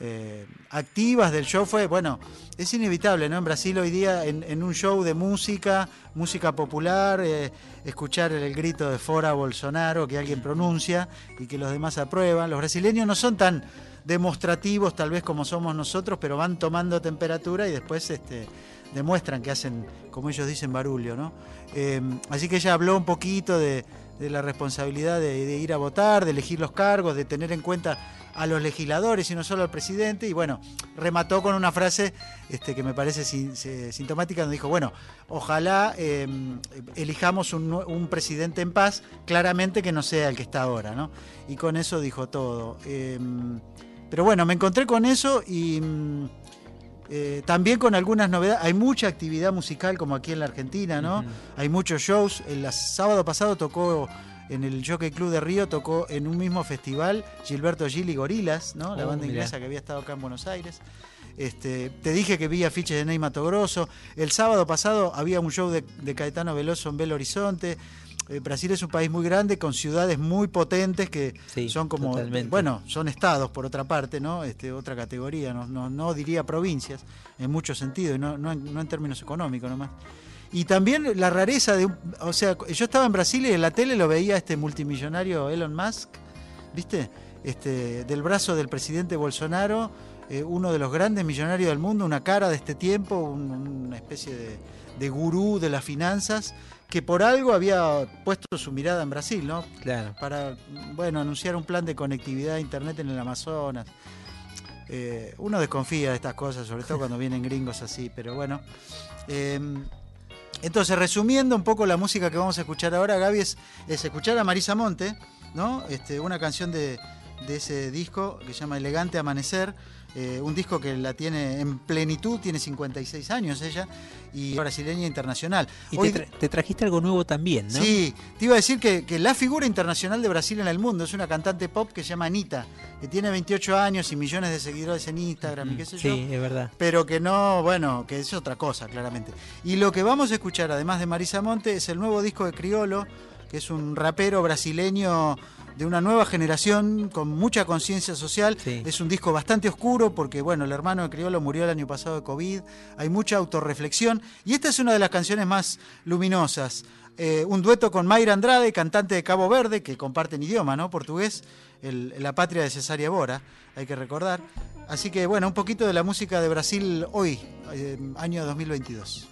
eh, activas del show fue, bueno, es inevitable, ¿no? En Brasil hoy día, en, un show de música, música popular, eh, escuchar el grito de Fora Bolsonaro que alguien pronuncia y que los demás aprueban. Los brasileños no son tan demostrativos tal vez como somos nosotros, pero van tomando temperatura y después este, demuestran que hacen, como ellos dicen, barullo, ¿no? Eh, así que ella habló un poquito de, de la responsabilidad de ir a votar, de elegir los cargos, de tener en cuenta a los legisladores y no solo al presidente. Y bueno, remató con una frase este, que me parece sin- se- sintomática, donde dijo, bueno, ojalá eh, elijamos un, presidente en paz, claramente que no sea el que está ahora, ¿no? Y con eso dijo todo. Eh, pero bueno, me encontré con eso y mm, eh, también con algunas novedades. Hay mucha actividad musical como aquí en la Argentina, ¿no? Hay muchos shows. El sábado pasado tocó en el Jockey Club de Río, tocó en un mismo festival Oh, Gilberto Gil y Gorilas, ¿no? La banda mirá. inglesa que había estado acá en Buenos Aires. Este, te dije que vi afiches de Ney Mato Grosso. El sábado pasado había un show de, de Caetano Veloso en Belo Horizonte. Eh, Brasil es un país muy grande con ciudades muy potentes que Sí, son como, totalmente. bueno, son estados por otra parte, ¿no? Este, otra categoría, no, no, no diría provincias en muchos sentidos, no, no, en, no en términos económicos nomás. Y también la rareza de un, o sea, yo estaba en Brasil y en la tele lo veía este multimillonario Elon Musk, ¿viste? Este, del brazo del presidente Bolsonaro, eh, uno de los grandes millonarios del mundo, una cara de este tiempo, un- una especie de, de gurú de las finanzas, que por algo había puesto su mirada en Brasil, ¿no? Claro. para bueno anunciar un plan de conectividad a internet en el Amazonas. Eh, uno desconfía de estas cosas, sobre todo cuando vienen gringos así, pero bueno. Eh, entonces, resumiendo un poco la música que vamos a escuchar ahora, Gaby, es, es escuchar a Marisa Monte, ¿no? Este, una canción de, de ese disco que se llama Elegante Amanecer, eh, un disco que la tiene en plenitud, tiene 56 años ella, y brasileña internacional. Y Hoy- te, tra- te trajiste algo nuevo también, ¿no? Sí, te iba a decir que, que la figura internacional de Brasil en el mundo es una cantante pop que se llama Anita, que tiene 28 años y millones de seguidores en Instagram y qué sé Sí, yo. es verdad. Pero que no, bueno, que es otra cosa, claramente. Y lo que vamos a escuchar, además de Marisa Monte, es el nuevo disco de Criolo, que es un rapero brasileño de una nueva generación con mucha conciencia social. Sí. Es un disco bastante oscuro porque, bueno, el hermano de Criolo murió el año pasado de COVID. Hay mucha autorreflexión. Y esta es una de las canciones más luminosas. Eh, un dueto con Mayra Andrade, cantante de Cabo Verde, que comparten idioma, ¿no? Portugués, el- la patria de Cesárea Bora, hay que recordar. Así que, bueno, un poquito de la música de Brasil hoy, eh, año 2022.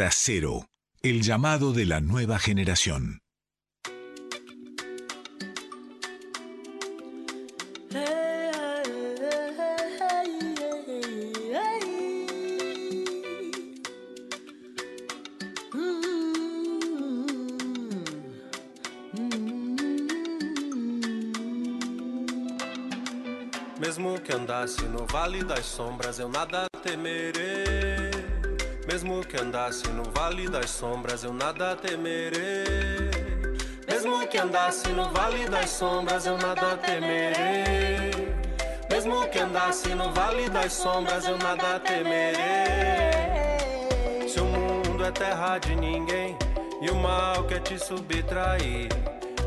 Hora el llamado de la nueva generación. Mesmo que andasse no vale das sombras, eu nada temerei. Mesmo que andasse no vale das sombras, eu nada temerei. Mesmo que andasse no vale das sombras, eu nada temerei. Mesmo que andasse no vale das sombras, eu nada temerei. Se o mundo é terra de ninguém e o mal quer te subtrair,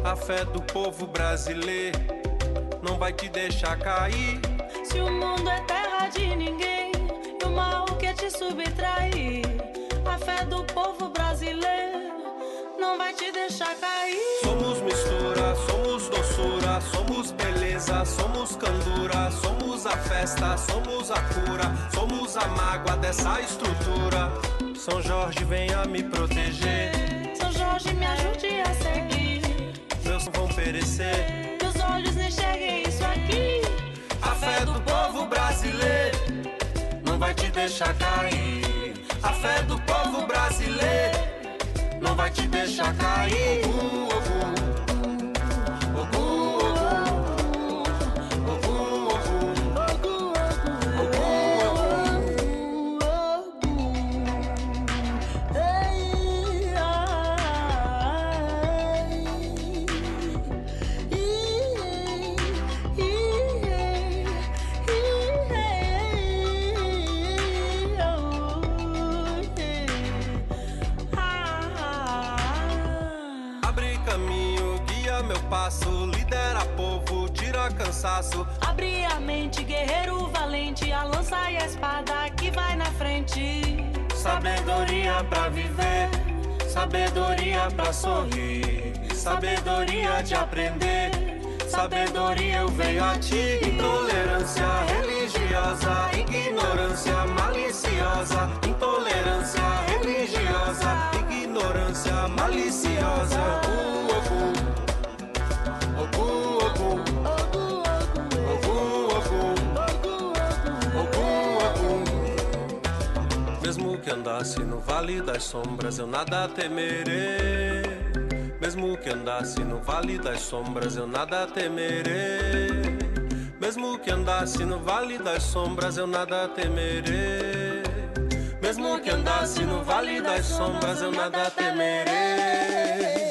a fé do povo brasileiro não vai te deixar cair. Se o mundo é terra subtrair, a fé do povo brasileiro não vai te deixar cair. Somos mistura, somos doçura, somos beleza, somos candura, somos a festa, somos a cura, somos a mágoa dessa estrutura. São Jorge, venha me proteger. São Jorge, me ajude a seguir. Meus vão perecer. Meus olhos enxerguem isso aqui. A fé do povo brasileiro vai te deixar cair. A fé do povo brasileiro não vai te deixar cair. Ogum, cansaço. Abre a mente, guerreiro valente, a lança e a espada que vai na frente. Sabedoria pra viver, sabedoria pra sorrir, sabedoria de aprender. Sabedoria eu venho a ti, intolerância religiosa, ignorância maliciosa, intolerância religiosa, ignorância maliciosa. Andasse no vale das sombras, eu nada temerei. Mesmo que andasse no vale das sombras, eu nada temerei. Mesmo que andasse no vale das sombras, eu nada temerei. Mesmo que andasse no vale das sombras, eu nada temerei.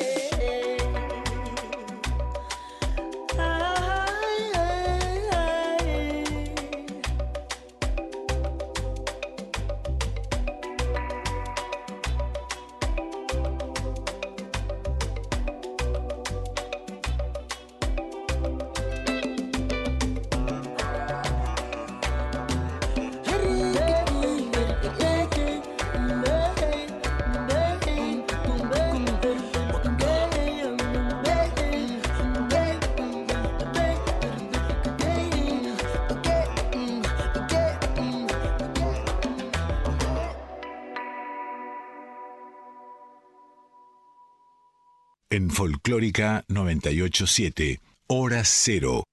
Folclórica 987, Hora Cero.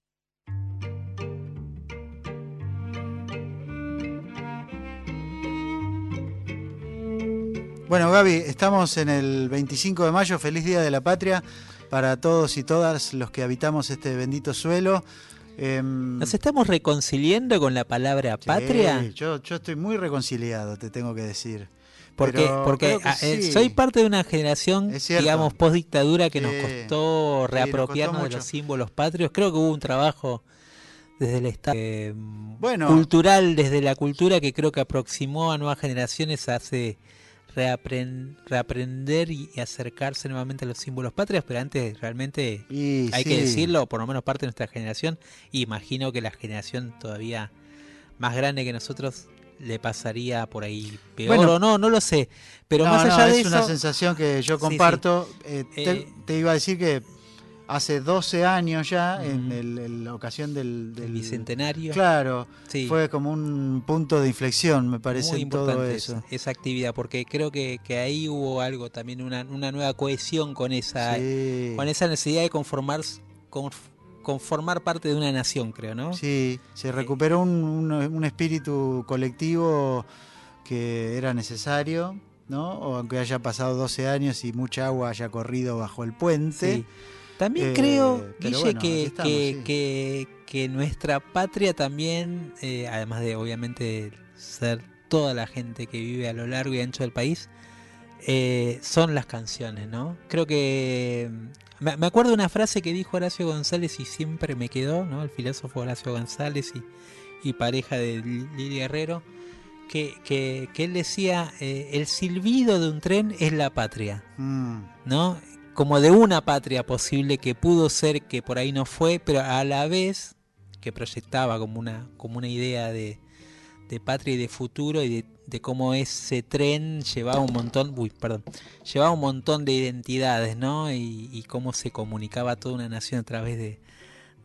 Bueno, Gaby, estamos en el 25 de mayo, feliz Día de la Patria para todos y todas los que habitamos este bendito suelo. Em, ¿Nos estamos reconciliando con la palabra sí, patria? yo, yo estoy muy reconciliado, te tengo que decir. Porque, Pero porque eh, sí. soy parte de una generación, digamos, post dictadura que nos costó sí, nos costó reapropiarnos de los símbolos patrios. Creo que hubo un trabajo desde el Estado eh, Bueno. cultural, desde la cultura, que creo que aproximó a nuevas generaciones a hace reapren- reaprender y, acercarse nuevamente a los símbolos patrios, pero antes realmente Y hay sí. que decirlo, por lo menos parte de nuestra generación, y imagino que la generación todavía más grande que nosotros le pasaría por ahí peor Bueno. o no, no lo sé. Pero No, más no, allá de es eso, una sensación que yo Sí, comparto. Eh, te, Eh, te iba a decir que hace 12 años ya, en, el- en la ocasión del, del- El bicentenario. Claro, Sí. fue como un punto de inflexión, me parece, Muy en todo importante eso. esa, actividad, porque creo que, que ahí hubo algo también, una, una nueva cohesión con esa, con esa necesidad de conformar, conf- conformar parte de una nación, creo, ¿no? Sí, se recuperó un, un- un espíritu colectivo que era necesario, ¿no? O aunque haya pasado 12 años y mucha agua haya corrido bajo el puente. Sí. También Eh, creo, Guille, bueno, que, estamos, que, sí. que- que nuestra patria también, eh, además de obviamente ser toda la gente que vive a lo largo y ancho del país, eh, son las canciones, ¿no? Creo que... Me, me acuerdo una frase que dijo Horacio González y siempre me quedó, ¿no? El filósofo Horacio González y, y pareja de Li- Lili Guerrero, que, que, que él decía, eh, el silbido de un tren es la patria. Mm, ¿no? Como de una patria posible que pudo ser que por ahí no fue, pero a la vez que proyectaba como una, como una idea de, de patria y de futuro y de, de cómo ese tren llevaba un montón, uy, perdón, llevaba un montón de identidades, ¿no? Y, y cómo se comunicaba toda una nación a través de,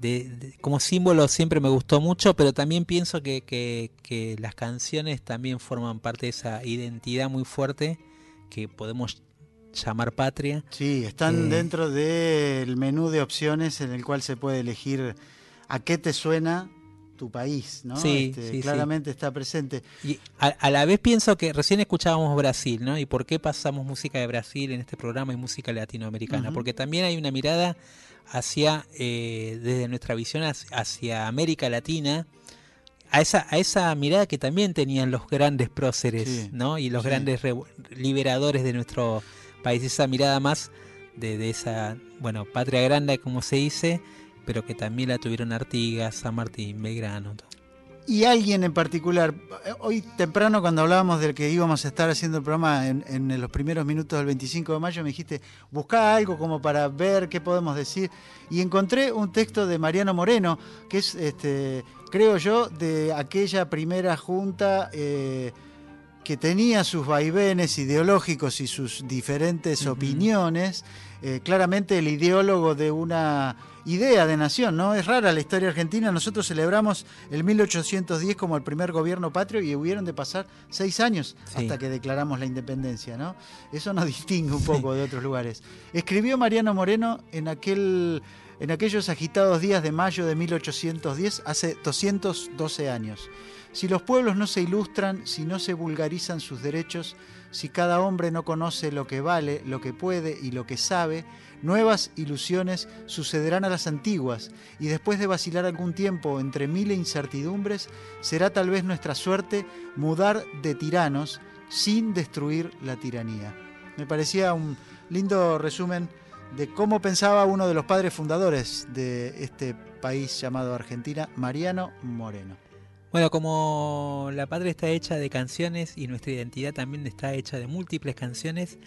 de- de- como símbolo siempre me gustó mucho, pero también pienso que, que- que las canciones también forman parte de esa identidad muy fuerte que podemos llamar patria. sí, están Eh, dentro del menú de opciones en el cual se puede elegir a qué te suena tu país, ¿no? Sí, Este, sí, sí. claramente está presente. Y a, a la vez pienso que recién escuchábamos Brasil, ¿no? ¿Y por qué pasamos música de Brasil en este programa y música latinoamericana? Porque también hay una mirada hacia, eh, desde nuestra visión hacia, hacia América Latina, a esa, a esa mirada que también tenían los grandes próceres, Sí, ¿no? Y los grandes liberadores de nuestro país, esa mirada más de, de esa, bueno, patria grande, como se dice, pero que también la tuvieron Artigas, San Martín, Belgrano. todo. Y alguien en particular, hoy temprano cuando hablábamos del que íbamos a estar haciendo el programa en, en los primeros minutos del 25 de mayo, me dijiste, buscá algo como para ver qué podemos decir. Y encontré un texto de Mariano Moreno, que es, este, creo yo, de aquella primera junta eh, que tenía sus vaivenes ideológicos y sus diferentes opiniones. Eh, claramente el ideólogo de una idea de nación, ¿no? Es rara la historia argentina. Nosotros celebramos el 1810 como el primer gobierno patrio y hubieron de pasar seis años Sí. hasta que declaramos la independencia, ¿no? Eso nos distingue un poco de otros lugares. Escribió Mariano Moreno en aquel en aquellos agitados días de mayo de 1810, hace 212 años. Si los pueblos no se ilustran, si no se vulgarizan sus derechos, si cada hombre no conoce lo que vale, lo que puede y lo que sabe, nuevas ilusiones sucederán a las antiguas, y después de vacilar algún tiempo entre mil incertidumbres, será tal vez nuestra suerte mudar de tiranos sin destruir la tiranía. Me parecía un lindo resumen de cómo pensaba uno de los padres fundadores de este país llamado Argentina, Mariano Moreno. Bueno, como la patria está hecha de canciones y nuestra identidad también está hecha de múltiples canciones,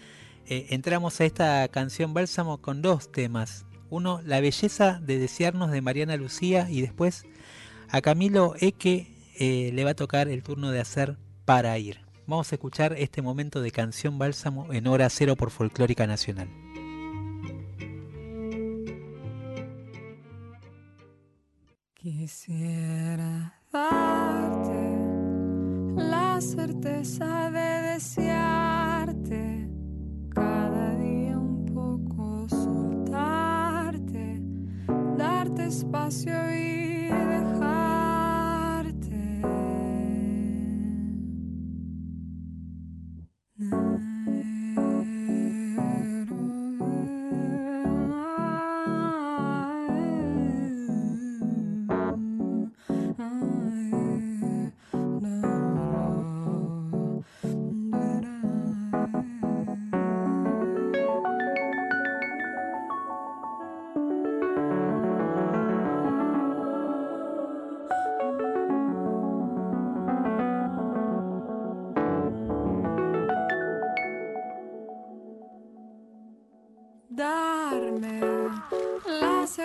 eh, entramos a esta canción Bálsamo con dos temas. Uno, La belleza de desearnos de Mariana Lucía y después a Camilo Eque eh, le va a tocar el turno de hacer Para ir. Vamos a escuchar este momento de canción Bálsamo en hora cero por Folclórica Nacional. Quisiera darte la certeza de desearte darte espacio y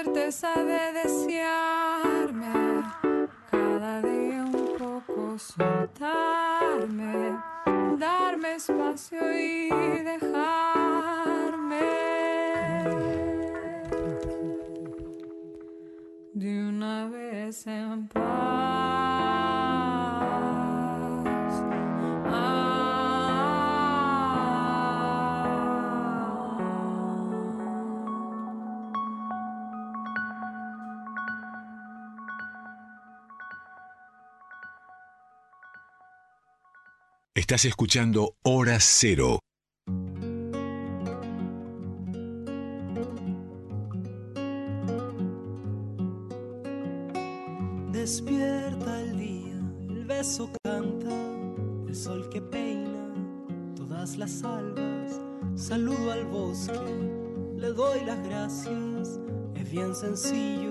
certeza de desearme cada día un poco soltarme darme espacio y dejarme de una vez en paz. Estás escuchando Hora Cero. Despierta el día, el beso canta, el sol que peina todas las albas. Saludo al bosque, le doy las gracias. Es bien sencillo,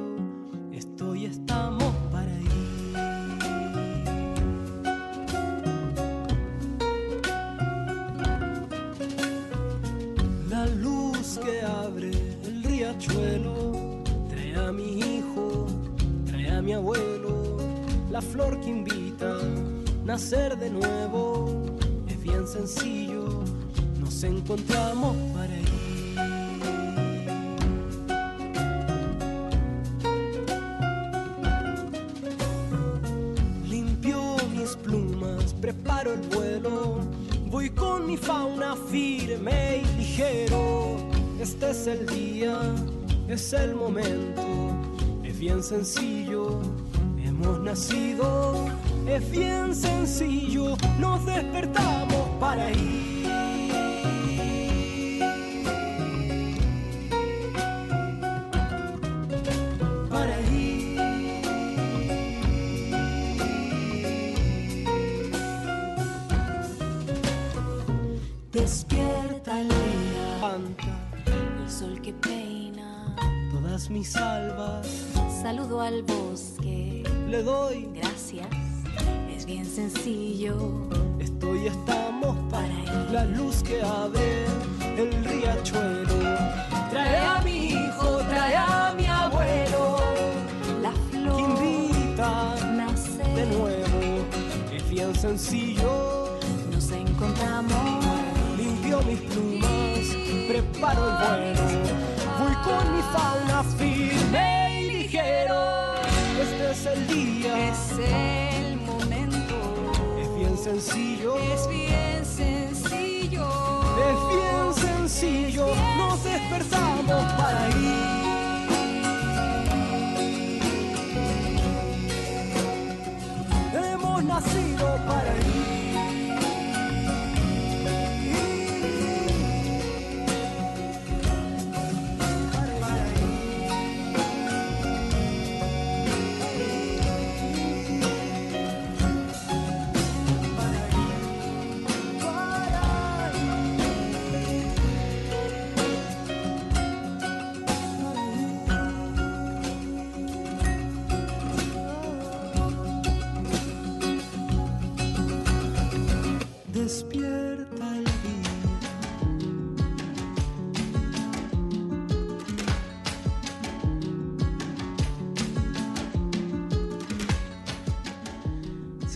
sencillo,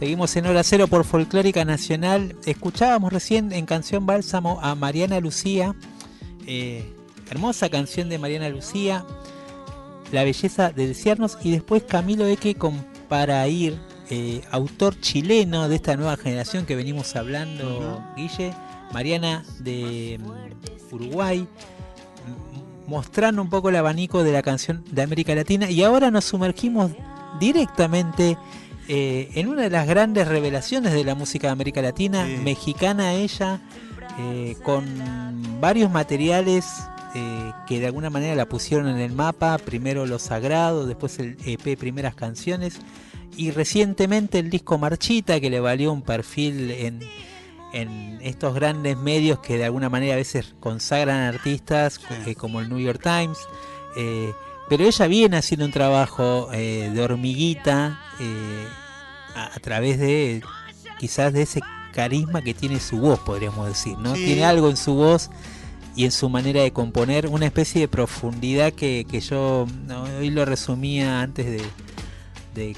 Seguimos en Hora Cero por Folclórica Nacional. Escuchábamos recién en Canción Bálsamo a Mariana Lucía. eh, hermosa canción de Mariana Lucía. La belleza de desearnos. Y después Camilo Eque con Para Ir, eh, autor chileno de esta nueva generación que venimos hablando, Guille. Mariana de mm, Uruguay. Mostrando un poco el abanico de la canción de América Latina. Y ahora nos sumergimos directamente eh, en una de las grandes revelaciones de la música de América Latina, Sí. mexicana ella, eh, con varios materiales eh, que de alguna manera la pusieron en el mapa, primero Lo Sagrado, después el EP Primeras Canciones, y recientemente el disco Marchita, que le valió un perfil en, en estos grandes medios que de alguna manera a veces consagran artistas, Sí. como el New York Times. Pero ella viene haciendo un trabajo eh, de hormiguita eh, a, a través de quizás de ese carisma que tiene su voz, podríamos decir, ¿no? Sí. Tiene algo en su voz y en su manera de componer, una especie de profundidad que, que yo no, hoy lo resumía antes de, de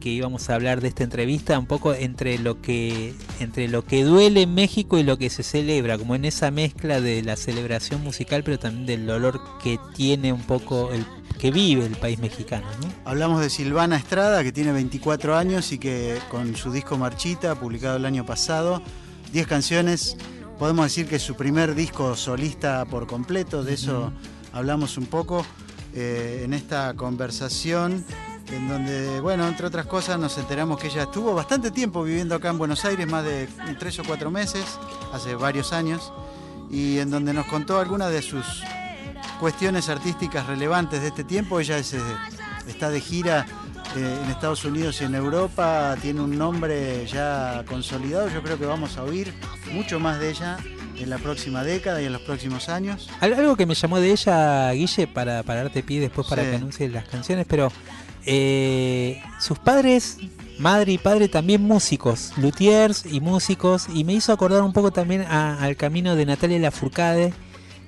que íbamos a hablar de esta entrevista, un poco entre lo que entre lo que duele en México y lo que se celebra, como en esa mezcla de la celebración musical, pero también del dolor que tiene un poco el que vive el país mexicano. ¿no? Hablamos de Silvana Estrada, que tiene 24 años y que con su disco Marchita, publicado el año pasado, 10 canciones, podemos decir que es su primer disco solista por completo, de eso hablamos un poco eh, en esta conversación en donde, bueno, entre otras cosas nos enteramos que ella estuvo bastante tiempo viviendo acá en Buenos Aires, más de tres o cuatro meses, hace varios años, y en donde nos contó algunas de sus cuestiones artísticas relevantes de este tiempo. Ella es, eh, está de gira eh, en Estados Unidos y en Europa, tiene un nombre ya consolidado, yo creo que vamos a oír mucho más de ella en la próxima década y en los próximos años. Algo que me llamó de ella, Guille, para, para darte pie después para Sí. que anuncie las canciones, pero eh, sus padres, madre y padre, también músicos, luthiers y músicos, y me hizo acordar un poco también a- al camino de Natalia Lafourcade,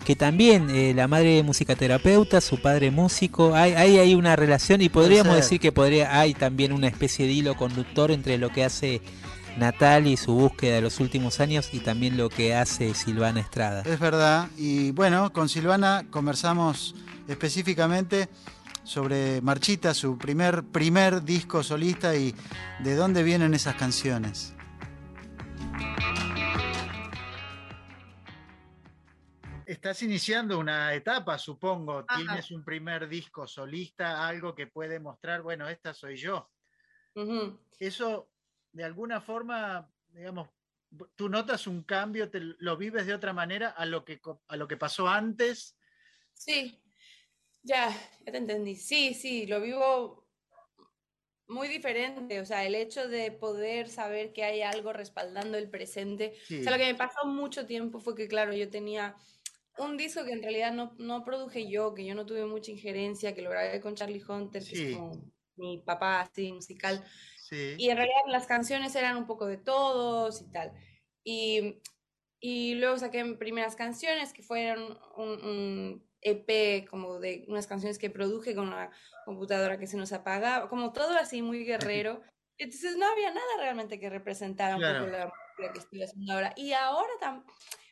que también eh, la madre musicaterapeuta, su padre músico, hay, hay una relación y podríamos decir que podría hay también una especie de hilo conductor entre lo que hace Natalia y su búsqueda de los últimos años y también lo que hace Silvana Estrada. Es verdad. Y bueno, con Silvana conversamos específicamente sobre Marchita, su primer, primer disco solista y de dónde vienen esas canciones. Estás iniciando una etapa, supongo. Ajá. Tienes un primer disco solista, algo que puede mostrar, bueno, esta soy yo. Eso, de alguna forma, digamos, tú notas un cambio, te lo vives de otra manera a lo que, a lo que pasó antes. Sí, ya, ya te entendí. Sí, sí, lo vivo muy diferente. O sea, el hecho de poder saber que hay algo respaldando el presente. O sea, lo que me pasó mucho tiempo fue que, claro, yo tenía un disco que en realidad no, no produje yo, que yo no tuve mucha injerencia, que lo grabé con Charlie Hunter, que Sí. es como mi papá así musical. Sí. Y en realidad las canciones eran un poco de todos y tal. Y, y luego saqué primeras canciones que fueron un, un EP como de unas canciones que produje con una computadora que se nos apagaba, como todo así muy guerrero. Entonces no había nada realmente que representara un Claro. poco la música que estoy haciendo ahora. Y ahora también,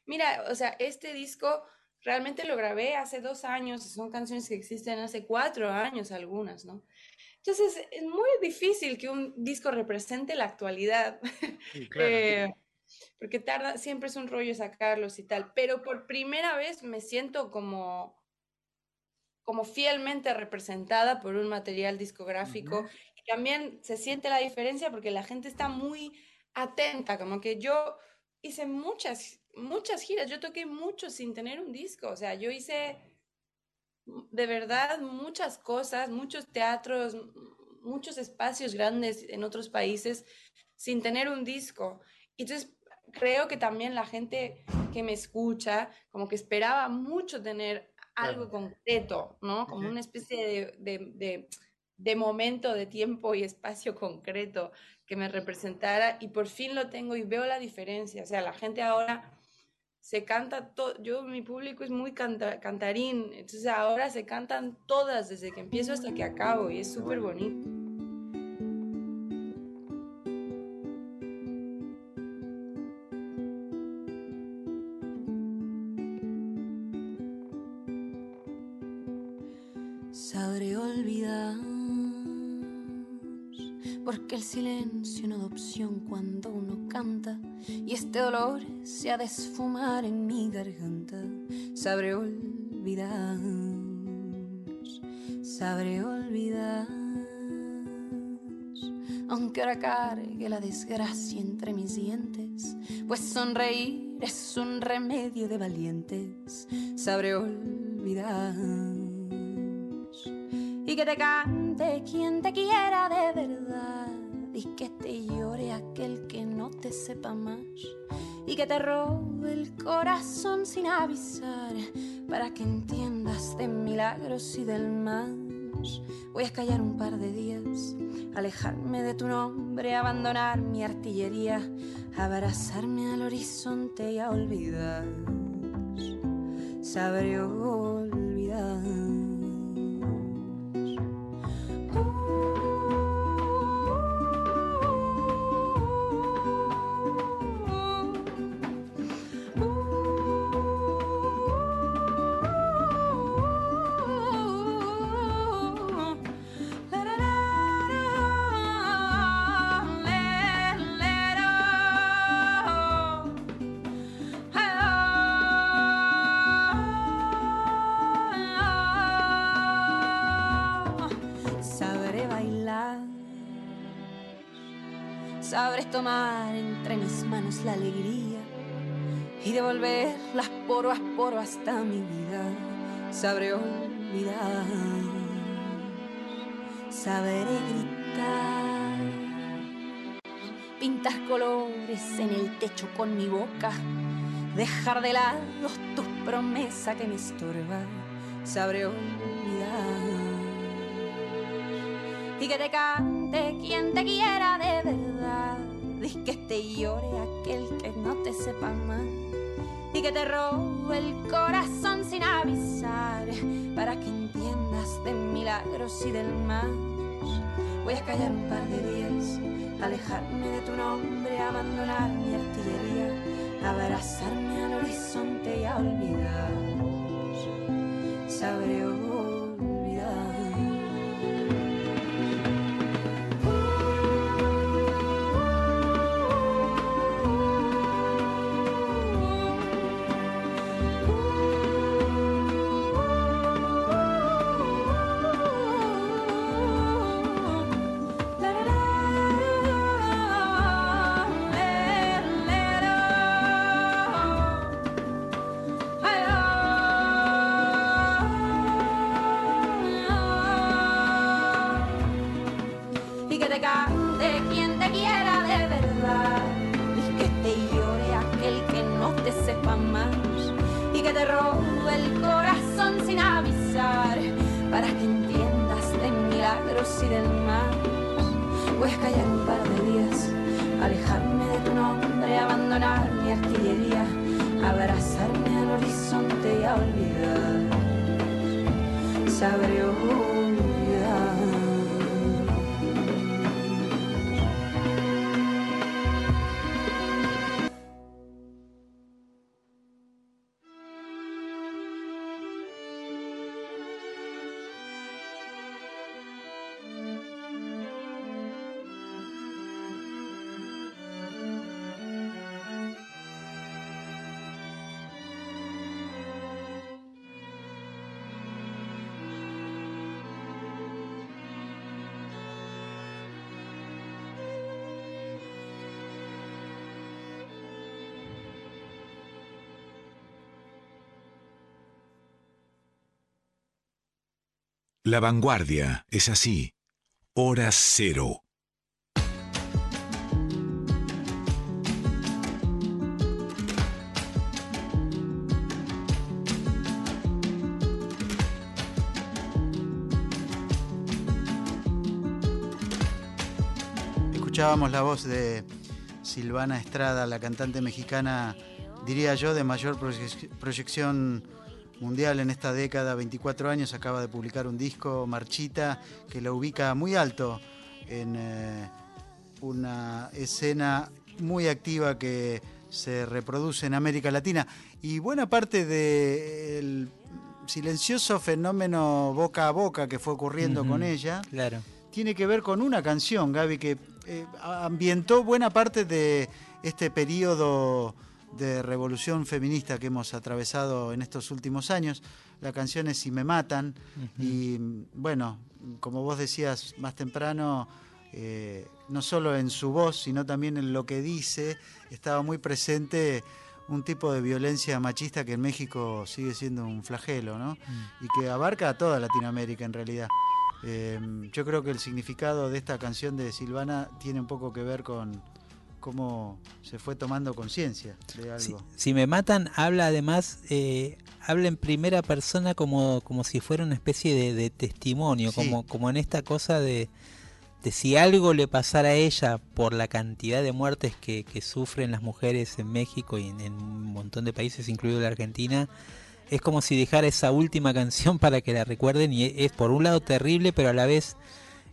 mira, o sea, este disco realmente lo grabé hace dos años y son canciones que existen hace cuatro años algunas, ¿no? Entonces es muy difícil que un disco represente la actualidad. Sí, claro. Eh, porque tarda, siempre es un rollo sacarlos y tal, pero por primera vez me siento como, como fielmente representada por un material discográfico Ujú. y también se siente la diferencia porque la gente está muy atenta, como que yo hice muchas, muchas giras, yo toqué mucho sin tener un disco, o sea, yo hice de verdad muchas cosas, muchos teatros, muchos espacios grandes en otros países sin tener un disco. Entonces, creo que también la gente que me escucha, como que esperaba mucho tener algo concreto, ¿no? Como una especie de, de- de- de momento, de tiempo y espacio concreto que me representara y por fin lo tengo y veo la diferencia. O sea, la gente ahora se canta todo, yo, mi público es muy canta- cantarín, entonces ahora se cantan todas desde que empiezo hasta que acabo y es súper bonito. Sabré olvidar, porque el silencio no da opción cuando uno canta este dolor se ha de esfumar en mi garganta. Sabré olvidar, sabré olvidar, aunque ahora cargue la desgracia entre mis dientes, pues sonreír es un remedio de valientes. Sabré olvidar y que te cante quien te quiera de verdad y que te llore aquel que no te sepa más y que te robe el corazón sin avisar para que entiendas de milagros y del más. Voy a callar un par de días, alejarme de tu nombre, abandonar mi artillería, abrazarme al horizonte y a olvidar. Sabré olvidar. La alegría y devolverlas poro a poro hasta mi vida. Sabré olvidar, sabré gritar, pintar colores en el techo con mi boca, dejar de lado tus promesas que me estorban. Sabré olvidar y que te cante quien te quiera de verdad. Y que te llore aquel que no te sepa más. Y que te robe el corazón sin avisar. Para que entiendas de milagros y del mar. Voy a callar un par de días, alejarme de tu nombre, abandonar mi artillería, abrazarme al horizonte y a olvidar. Sabré La vanguardia es así. Hora cero. Escuchábamos la voz de Silvana Estrada, la cantante mexicana, diría yo, de mayor proyec- proyección mundial en esta década, 24 años, acaba de publicar un disco, Marchita, que la ubica muy alto en eh, una escena muy activa que se reproduce en América Latina. Y buena parte del silencioso fenómeno boca a boca que fue ocurriendo con ella, Claro. tiene que ver con una canción, Gaby, que eh, ambientó buena parte de este periodo de revolución feminista que hemos atravesado en estos últimos años. La canción es Si me matan y bueno, como vos decías más temprano, eh, no solo en su voz, sino también en lo que dice, estaba muy presente un tipo de violencia machista que en México sigue siendo un flagelo, ¿no? Y que abarca a toda Latinoamérica en realidad. Eh, yo creo que el significado de esta canción de Silvana tiene un poco que ver con cómo se fue tomando conciencia de algo. Si me matan, habla además, eh, habla en primera persona como, como si fuera una especie de, de testimonio, Sí. como, como en esta cosa de, de si algo le pasara a ella por la cantidad de muertes que, que sufren las mujeres en México y en, en un montón de países, incluido la Argentina, es como si dejara esa última canción para que la recuerden y es por un lado terrible, pero a la vez...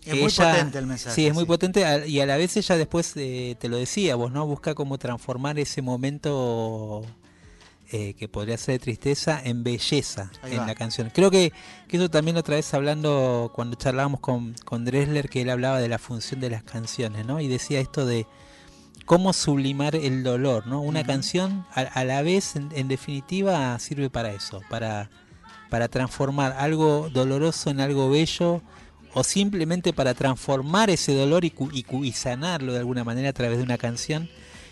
Es muy potente el mensaje, Sí, es muy potente y a la vez ella después, eh, te lo decía vos, ¿no? Busca como transformar ese momento eh, que podría ser de tristeza en belleza Ahí en va. la canción. Creo que, que eso también otra vez hablando, cuando charlábamos con, con Dressler, que él hablaba de la función de las canciones, ¿no? Y decía esto de cómo sublimar el dolor, ¿no? Una canción a, a la vez, en, en definitiva, sirve para eso, para, para transformar algo doloroso en algo bello o simplemente para transformar ese dolor y, y y sanarlo de alguna manera a través de una canción.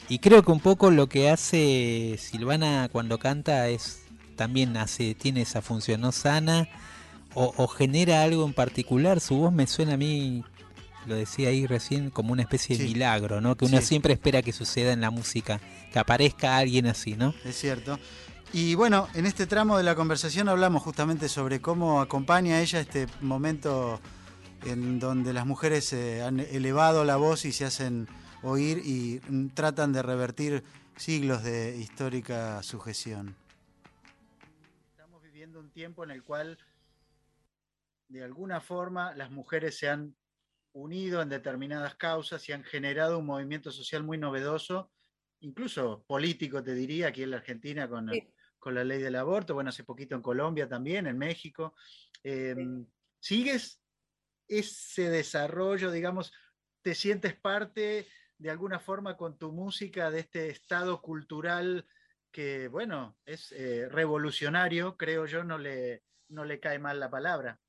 Y creo que un poco lo que hace Silvana cuando canta es también hace tiene esa función, no sana o, o genera algo en particular. Su voz me suena a mí, lo decía ahí recién, como una especie de Sí. milagro, ¿no? Que uno Sí. siempre espera que suceda en la música, que aparezca alguien así, ¿no? Es cierto. Y bueno, en este tramo de la conversación hablamos justamente sobre cómo acompaña a ella este momento en donde las mujeres eh, han elevado la voz y se hacen oír y mm, tratan de revertir siglos de histórica sujeción. Estamos viviendo un tiempo en el cual, de alguna forma, las mujeres se han unido en determinadas causas y han generado un movimiento social muy novedoso, incluso político, te diría, aquí en la Argentina con, con la ley del aborto, bueno, hace poquito en Colombia también, en México. Eh, ¿Sigues ese desarrollo, digamos, te sientes parte de alguna forma con tu música de este estado cultural que, bueno, es eh, revolucionario, creo yo, no le, no le cae mal la palabra.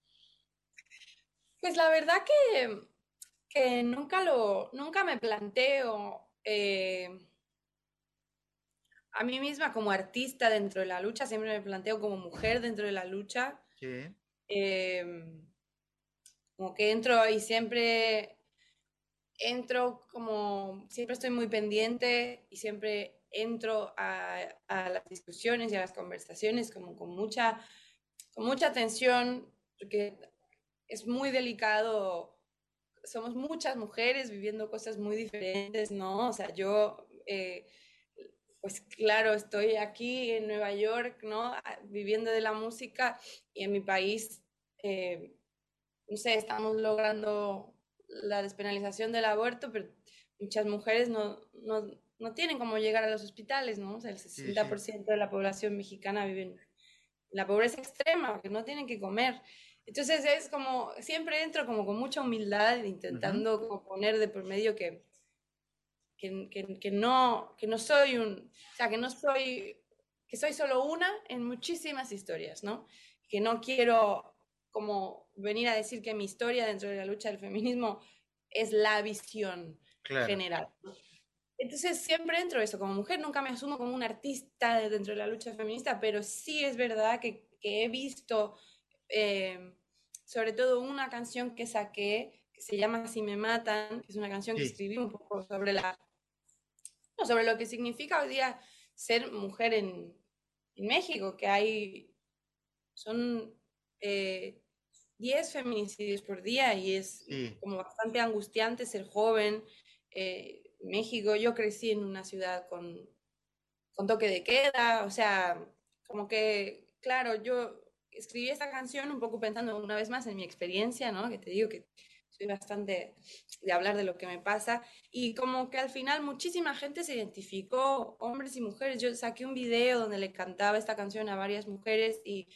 Pues la verdad que, que nunca lo, nunca me planteo eh, a mí misma como artista dentro de la lucha, siempre me planteo como mujer dentro de la lucha. Sí. eh, como que entro y siempre entro como, siempre estoy muy pendiente y siempre entro a, a las discusiones y a las conversaciones como con mucha, con mucha atención, porque es muy delicado. Somos muchas mujeres viviendo cosas muy diferentes, ¿no? O sea, yo, eh, pues claro, estoy aquí en Nueva York, ¿no? Viviendo de la música y en mi país, eh, no sé, estamos logrando la despenalización del aborto, pero muchas mujeres no, no, no tienen cómo llegar a los hospitales, ¿no? O sea, el sí. 60% de la población mexicana vive en la pobreza extrema, que no tienen que comer. Entonces es como, siempre entro como con mucha humildad, intentando como poner de por medio que, que, que- que no, que no soy un, o sea, que no soy, que soy solo una en muchísimas historias, ¿no? Que no quiero como venir a decir que mi historia dentro de la lucha del feminismo es la visión Claro. general. Entonces siempre entro eso, como mujer nunca me asumo como una artista de- dentro de la lucha feminista, pero sí es verdad que, que he visto eh, sobre todo una canción que saqué que se llama Si me matan, que es una canción que Sí. escribí un poco sobre la no, sobre lo que significa hoy día ser mujer en, en México, que hay son eh, 10 feminicidios por día y es Sí. como bastante angustiante ser joven. Eh, México, yo crecí en una ciudad con, con toque de queda, o sea, como que, claro, yo escribí esta canción un poco pensando una vez más en mi experiencia, ¿no? Que te digo que soy bastante de hablar de lo que me pasa y como que al final muchísima gente se identificó, hombres y mujeres. Yo saqué un video donde le cantaba esta canción a varias mujeres y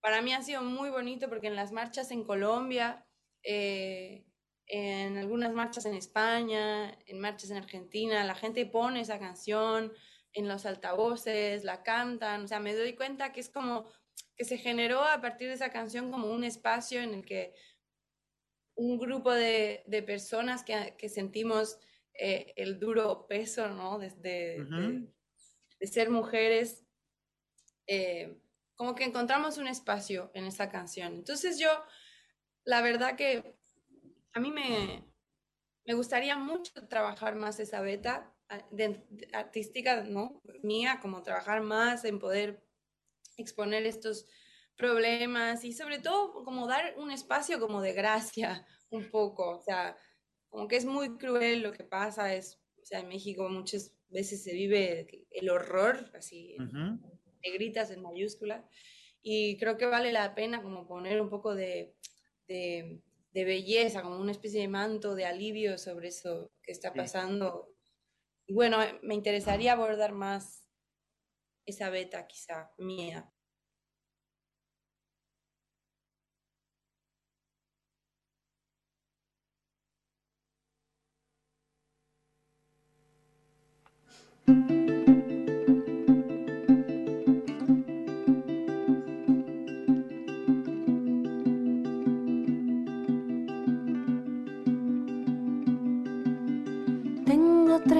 para mí ha sido muy bonito porque en las marchas en Colombia, eh, en algunas marchas en España, en marchas en Argentina, la gente pone esa canción en los altavoces, la cantan, o sea, me doy cuenta que es como que se generó a partir de esa canción como un espacio en el que un grupo de, de personas que, que sentimos eh, el duro peso, ¿no? De ser mujeres, eh, como que encontramos un espacio en esa canción. Entonces yo, la verdad que a mí me, me gustaría mucho trabajar más esa beta de- artística, ¿no? Mía, como trabajar más en poder exponer estos problemas y sobre todo como dar un espacio como de gracia un poco, o sea, como que es muy cruel lo que pasa, es, o sea, en México muchas veces se vive el horror, así negritas, en mayúscula, y creo que vale la pena como poner un poco de, de, belleza, como una especie de manto de alivio sobre eso que está pasando. Bueno, me interesaría abordar más esa beta quizá mía. thank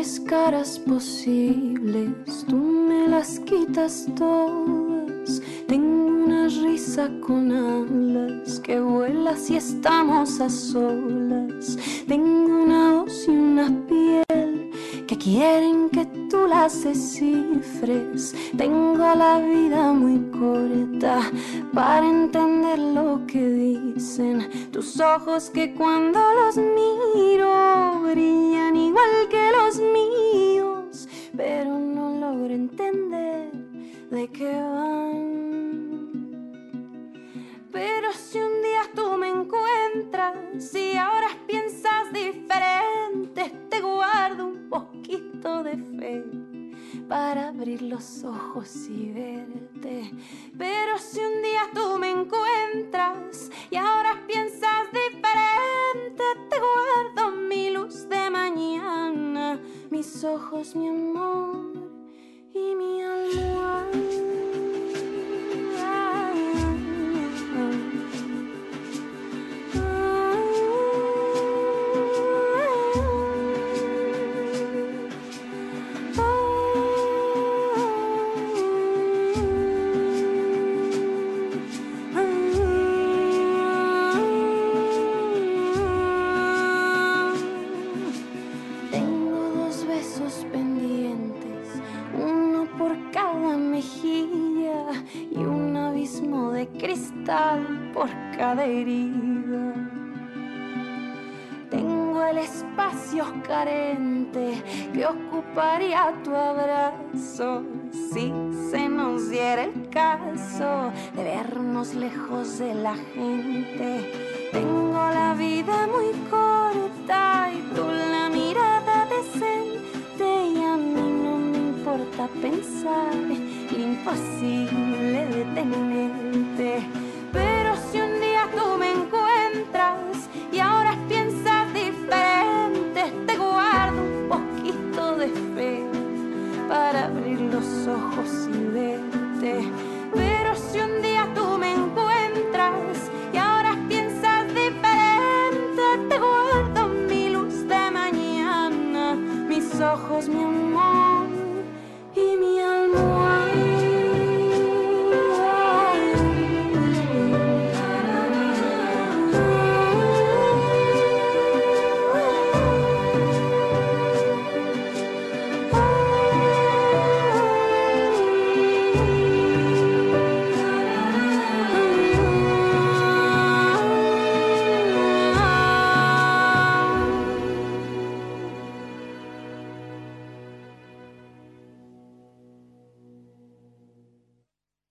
tres caras posibles, tú me las quitas todas. Tengo una risa con alas que vuela si estamos a solas. Tengo una voz y una piel quieren que tú las descifres. Tengo la vida muy corta para entender lo que dicen tus ojos que cuando los miro brillan igual que los míos, pero no logro entender de qué van. Pero si un día tú me encuentras y ahora piensas diferente, te guardo un poquito de fe para abrir los ojos y verte. Pero si un día tú me encuentras y ahora piensas diferente, te guardo mi luz de mañana, mis ojos, mi amor y mi Tengo Tengo el espacio carente que ocuparía tu abrazo si se nos diera el caso de vernos lejos de la gente. Tengo la vida muy corta y tú la mirada decente y a mí no me importa pensar imposible de tenerte. Tú me encuentras y ahora piensas diferente, te guardo un poquito de fe para abrir los ojos y verte. Pero si un día tú me encuentras y ahora piensas diferente, te guardo mi luz de mañana, mis ojos, mi amor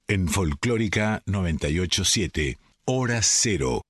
En Folclórica 987, Hora Cero.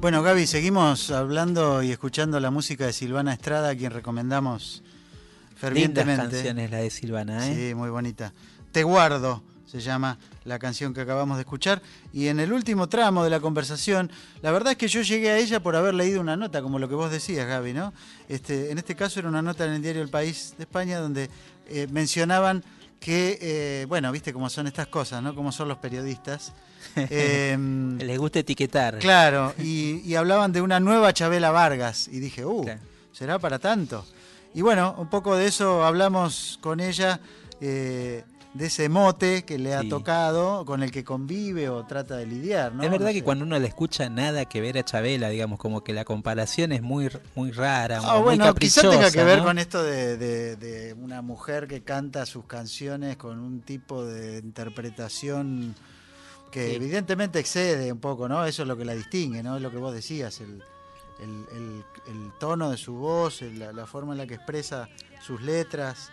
Bueno, Gaby, seguimos hablando y escuchando la música de Silvana Estrada, a quien recomendamos Lindas fervientemente. canciones la de Silvana, ¿eh? Sí, muy bonita. Te guardo, se llama la canción que acabamos de escuchar. Y en el último tramo de la conversación, la verdad es que yo llegué a ella por haber leído una nota, como lo que vos decías, Gaby, ¿no? Este, en este caso era una nota en el diario El País de España donde eh, mencionaban que, eh, bueno, viste cómo son estas cosas, ¿no? Cómo son los periodistas. Em, Les gusta etiquetar. Claro, y, y hablaban de una nueva Chabela Vargas. Y dije, uh, ¿será para tanto? Y bueno, un poco de eso hablamos con ella, eh, de ese mote que le ha Sí. tocado, con el que convive o trata de lidiar, ¿no? es verdad No que sé. cuando uno le escucha nada que ver a Chabela, digamos, como que la comparación es muy, muy rara, Ah, muy bueno, tenga que ver ¿no? con esto de, de- de una mujer que canta sus canciones con un tipo de interpretación que Sí. evidentemente excede un poco, ¿no? Eso es lo que la distingue, ¿no? Es lo que vos decías, el, el- el- el tono de su voz, el- la, la forma en la que expresa sus letras.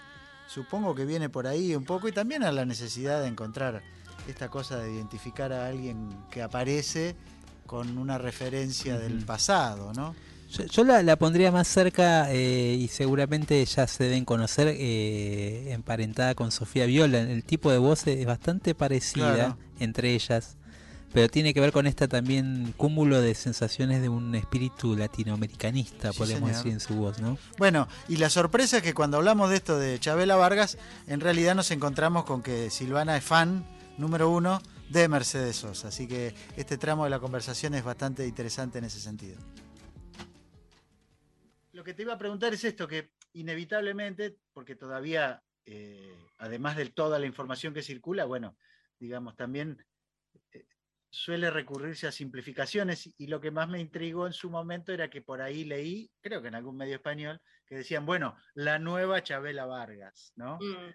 Supongo que viene por ahí un poco y también a la necesidad de encontrar esta cosa de identificar a alguien que aparece con una referencia del pasado, ¿no? Yo, yo la, la pondría más cerca eh, y seguramente ya se deben conocer eh, emparentada con Sofía Viola. El tipo de voz es bastante parecida Claro. entre ellas, pero tiene que ver con esta también cúmulo de sensaciones de un espíritu latinoamericanista, Sí, podemos señor. decir en su voz, ¿no? Bueno, y la sorpresa es que cuando hablamos de esto de Chabela Vargas, en realidad nos encontramos con que Silvana es fan número uno de Mercedes Sosa. Así que este tramo de la conversación es bastante interesante en ese sentido. que te iba a preguntar es esto, que inevitablemente, porque todavía, eh, además de toda la información que circula, bueno, digamos, también suele recurrirse a simplificaciones y lo que más me intrigó en su momento era que por ahí leí, creo que en algún medio español, que decían, bueno, la nueva Chabela Vargas, ¿no? Mm.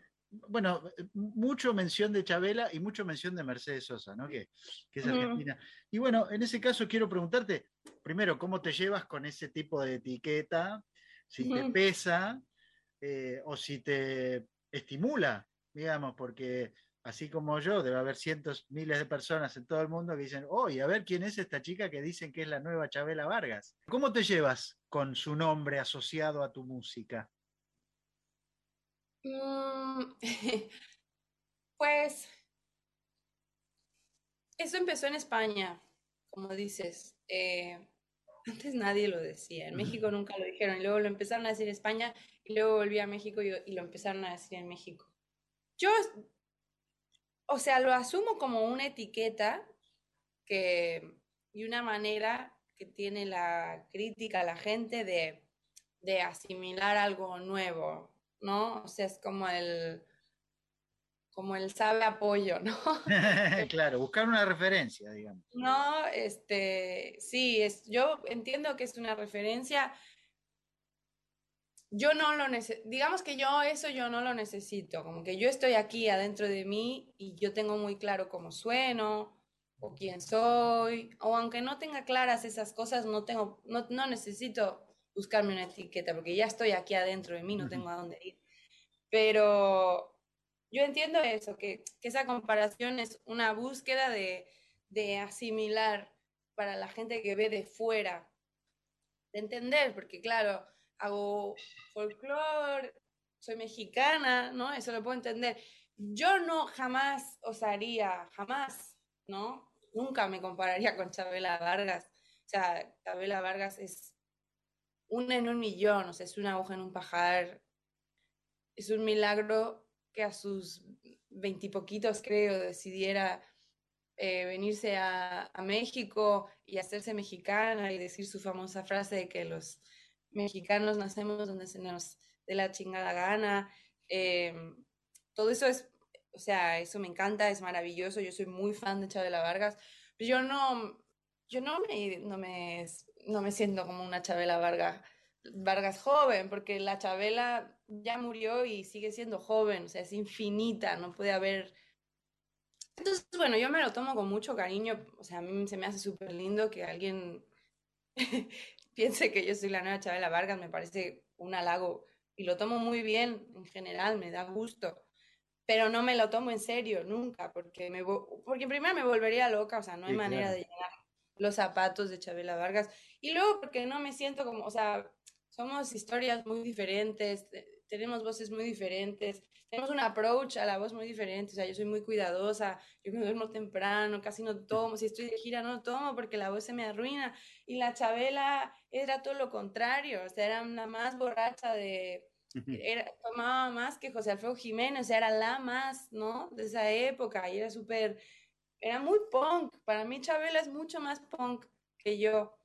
Bueno, mucho mención de Chabela y mucho mención de Mercedes Sosa, ¿no? Que, que es argentina. Y bueno, en ese caso quiero preguntarte, primero, ¿cómo te llevas con ese tipo de etiqueta? Si te pesa eh, o si te estimula, digamos, porque así como yo, debe haber cientos, miles de personas en todo el mundo que dicen, oh, y a ver quién es esta chica que dicen que es la nueva Chabela Vargas. ¿Cómo te llevas con su nombre asociado a tu música? Mm, pues eso empezó en España, como dices. Eh, antes nadie lo decía, en México nunca lo dijeron, y luego lo empezaron a decir en España, y luego volví a México y, y lo empezaron a decir en México. Yo, o sea, lo asumo como una etiqueta que, y una manera que tiene la crítica, la gente de, de asimilar algo nuevo, ¿no? O sea, es como el, como el sabe apoyo, ¿no? claro, buscar una referencia, digamos. No, este, sí, es, yo entiendo que es una referencia. Yo no lo necesito, digamos que yo eso yo no lo necesito, como que yo estoy aquí adentro de mí y yo tengo muy claro cómo sueno o quién soy, o aunque no tenga claras esas cosas, no tengo, no, no necesito buscarme una etiqueta porque ya estoy aquí adentro de mí, no tengo a dónde ir. Pero yo entiendo eso, que, que esa comparación es una búsqueda de, de asimilar para la gente que ve de fuera, de entender, porque claro, hago folclore, soy mexicana, ¿no? Eso lo puedo entender. Yo no jamás osaría, jamás, ¿no? Nunca me compararía con Chabela Vargas. O sea, Chabela Vargas es una en un millón, o sea, es una aguja en un pajar. Es un milagro que a sus veintipoquitos, creo, decidiera eh, venirse a, a, México y hacerse mexicana y decir su famosa frase de que los mexicanos nacemos donde se nos dé la chingada gana. Eh, todo eso es, o sea, eso me encanta, es maravilloso. Yo soy muy fan de Chabela Vargas, pero yo no, yo no me, no me, no me siento como una Chabela Vargas. Vargas joven, porque la Chabela ya murió y sigue siendo joven, o sea, es infinita, no puede haber... Entonces, bueno, yo me lo tomo con mucho cariño, o sea, a mí se me hace súper lindo que alguien piense que yo soy la nueva Chabela Vargas, me parece un halago y lo tomo muy bien en general, me da gusto, pero no me lo tomo en serio nunca, porque, me, porque primero me volvería loca, o sea, no hay Sí, manera claro. de llenar los zapatos de Chabela Vargas, y luego porque no me siento como, o sea, somos historias muy diferentes, te- tenemos voces muy diferentes, tenemos un approach a la voz muy diferente, o sea, yo soy muy cuidadosa, yo me duermo temprano, casi no tomo, si estoy de gira no tomo porque la voz se me arruina, y la Chabela era todo lo contrario, o sea, era una más borracha de, era, tomaba más que José Alfredo Jiménez, o sea, era la más, ¿no? De esa época, y era súper, era muy punk, para mí Chabela es mucho más punk que yo,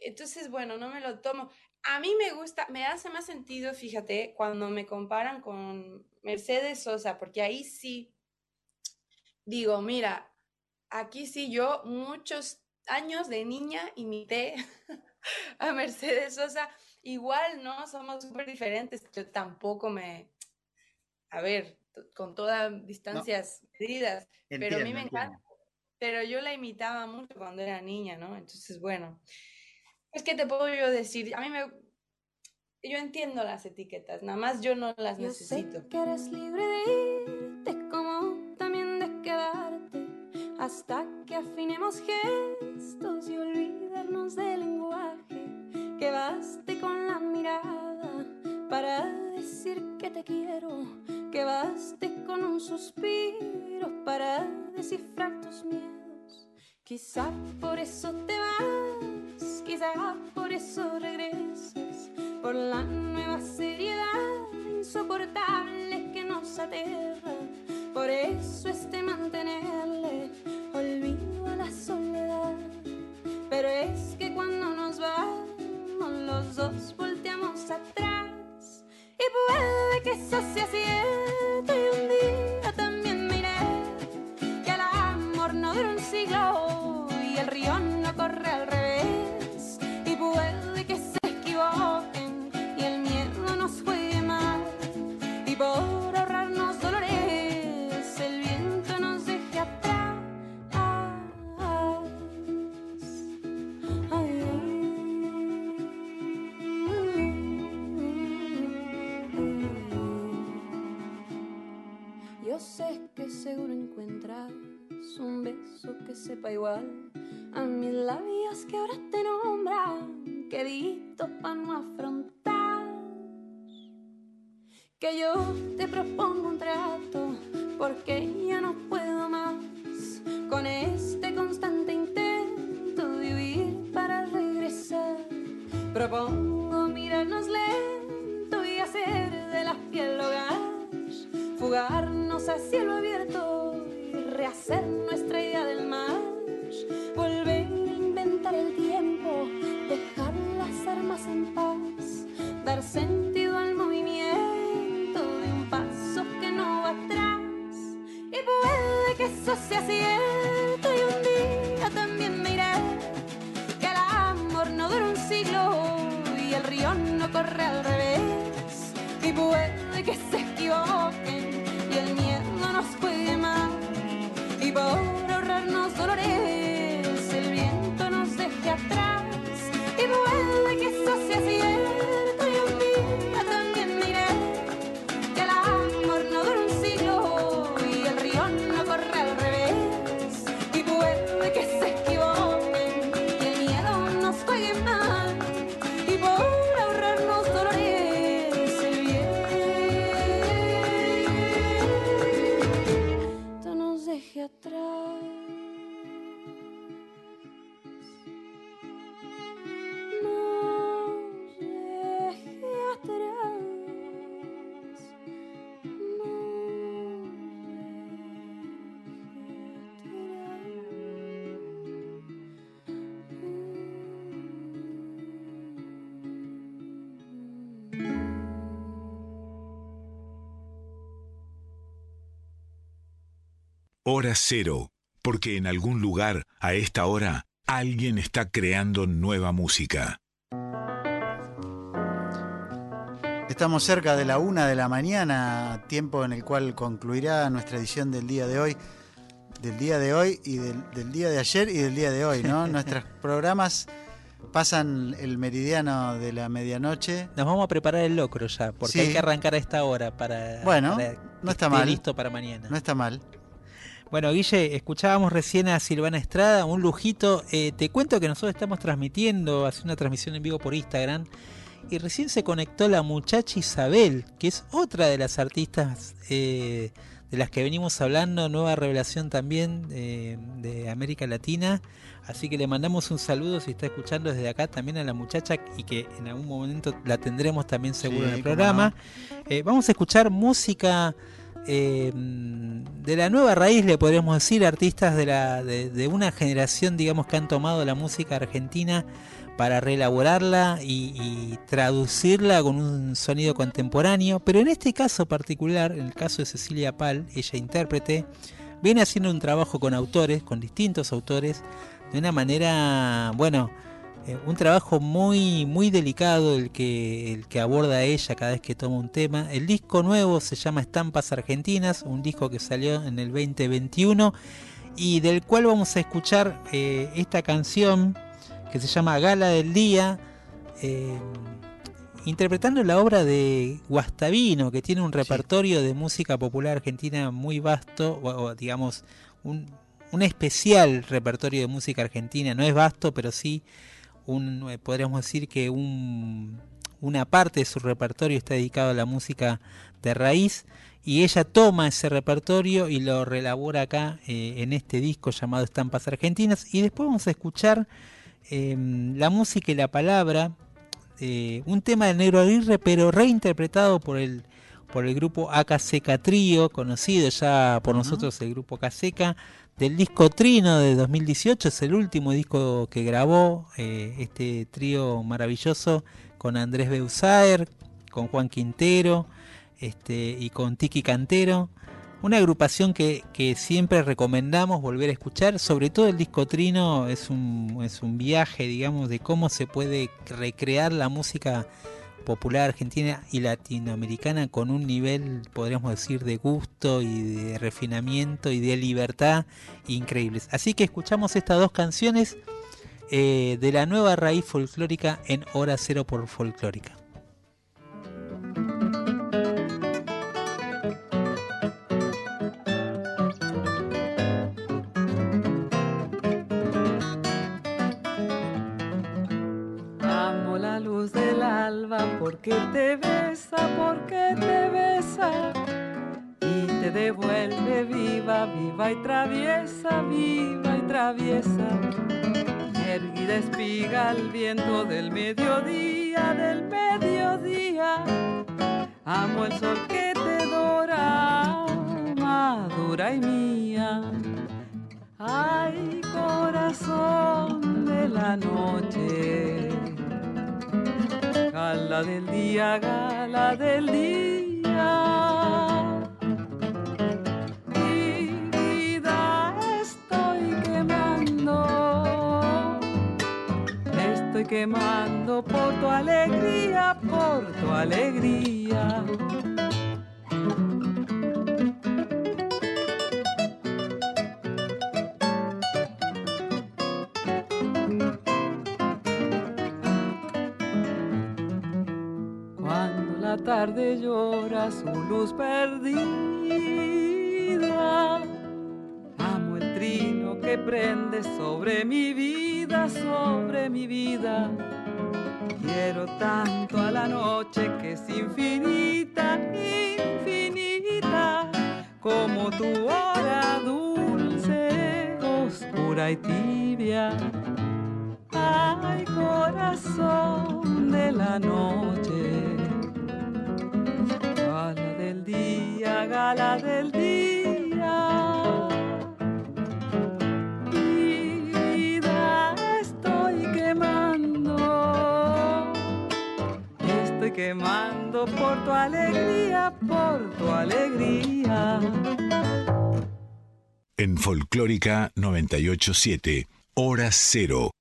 entonces, bueno, no me lo tomo. A mí me gusta, me hace más sentido, fíjate, cuando me comparan con Mercedes Sosa, porque ahí sí digo, mira, aquí sí yo muchos años de niña imité a Mercedes Sosa, igual, ¿no? Somos súper diferentes, yo tampoco me, a ver, con todas distancias medidas, pero a mí me entiendo. encanta, pero yo la imitaba mucho cuando era niña, ¿no? Entonces, bueno. Es que te puedo yo decir, a mí me... Yo entiendo las etiquetas, nada más yo no las Yo sé necesito. que eres libre de irte como también de quedarte hasta que afinemos gestos y olvidarnos del lenguaje. Que baste con la mirada para decir que te quiero. Que baste con un suspiro para descifrar tus miedos. Quizá por eso te vas, quizá por eso regresas, por la nueva seriedad insoportable que nos aterra. Por eso este mantenerle olvido a la soledad. Pero es que cuando nos vamos, los dos volteamos que eso sea cierto y un día también me iré. Que el amor no dura un siglo y el río no corre al Yo sé que seguro encuentras un beso que sepa igual a mis labios que ahora te nombran, querido para no afrontar. Que yo te propongo un trato porque ya no puedo más con este constante intento de huir para regresar. Propongo mirarnos lento y hacer de la piel hogar, a cielo abierto y rehacer nuestra idea del mar, volver a inventar el tiempo, dejar las armas en paz, dar sentido al movimiento de un paso que no va atrás. Y puede que eso sea cierto y un día también me iré. Que el amor no dura un siglo y el río no corre al revés. Y puede que se equivoquen のソロレー Hora cero, porque en algún lugar, a esta hora, alguien está creando nueva música. Estamos cerca de la una de la mañana, tiempo en el cual concluirá nuestra edición del día de hoy. Del día de hoy y del, del día de ayer y del día de hoy, ¿no? Nuestros programas pasan el meridiano de la medianoche. Nos vamos a preparar el locro ya, porque Sí. hay que arrancar a esta hora para, Bueno, para no está esté mal. listo para mañana. No está mal. Bueno, Guille, escuchábamos recién a Silvana Estrada, un lujito. Eh, te cuento que nosotros estamos transmitiendo, haciendo una transmisión en vivo por Instagram. Y recién se conectó la muchacha Isabel, que es otra de las artistas eh, de las que venimos hablando, nueva revelación también eh, de América Latina. Así que le mandamos un saludo si está escuchando desde acá también a la muchacha y que en algún momento la tendremos también seguro Sí, en el programa. Eh, vamos a escuchar música eh, de la nueva raíz, le podríamos decir, artistas de, la, de, una generación, digamos, que han tomado la música argentina para reelaborarla y, y traducirla con un sonido contemporáneo. Pero en este caso particular, en el caso de Cecilia Pal, ella intérprete, viene haciendo un trabajo con autores, con distintos autores, de una manera, bueno, un trabajo muy muy delicado el que el que aborda ella cada vez que toma un tema. El disco nuevo se llama Estampas Argentinas, un disco que salió en el 2021 y del cual vamos a escuchar eh, esta canción que se llama Gala del Día. eh, interpretando la obra de Guastavino, que tiene un repertorio de música popular argentina muy vasto, o, o digamos, un, un especial repertorio de música argentina. No es vasto, pero sí un, eh, podríamos decir que un, una parte de su repertorio está dedicado a la música de raíz y ella toma ese repertorio y lo relabora acá eh, en este disco llamado Estampas Argentinas. Y después vamos a escuchar eh, la música y la palabra, eh, un tema de Negro Aguirre pero reinterpretado por el por el grupo AKCK Trío, conocido ya por nosotros el grupo AKCK, del disco Trino de 2018, es el último disco que grabó eh, este trío maravilloso con Andrés Beusaer, con Juan Quintero, este, y con Tiki Cantero. Una agrupación que, que, siempre recomendamos volver a escuchar, sobre todo el disco Trino es un, es un viaje, digamos, de cómo se puede recrear la música popular argentina y latinoamericana con un nivel, podríamos decir, de gusto y de refinamiento y de libertad increíbles. Así que escuchamos estas dos canciones eh, de la nueva raíz folclórica en Hora Cero por Folclórica. Porque te besa, porque te besa y te devuelve viva, viva y traviesa, viva y traviesa. Erguida espiga al viento del mediodía, del mediodía. Amo el sol que te dora, madura y mía. Ay, corazón de la noche Gala del día, gala del día. Mi vida estoy quemando, estoy quemando por tu alegría, por tu alegría. Tarde llora su luz perdida. Amo el trino que prende sobre mi vida, sobre mi vida. Quiero tanto a la noche que es infinita, infinita, como tu hora dulce, oscura y tibia. Ay, corazón de la noche día, gala del día. Vida estoy quemando, estoy quemando por tu alegría, por tu alegría. En Folclórica 987, Hora Cero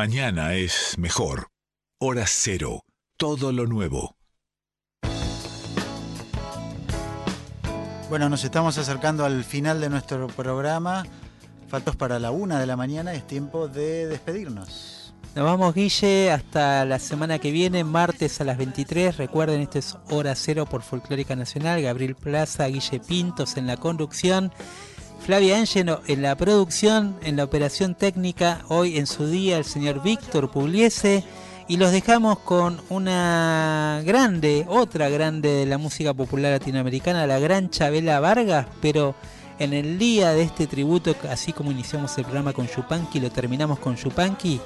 Mañana es mejor. Hora cero. Todo lo nuevo. Bueno, nos estamos acercando al final de nuestro programa. Faltos para la una de la mañana, es tiempo de despedirnos. Nos vamos, Guille, hasta la semana que viene, martes a las 23. Recuerden, esto es Hora Cero por Folclórica Nacional. Gabriel Plaza, Guille Pintos en la conducción. Flavia Ángelo en la producción, en la operación técnica. Hoy en su día el señor Víctor Pugliese. Y los dejamos con una grande, otra grande de la música popular latinoamericana, la gran Chabela Vargas, pero en el día de este tributo, así como iniciamos el programa con Yupanqui, lo terminamos con Yupanqui,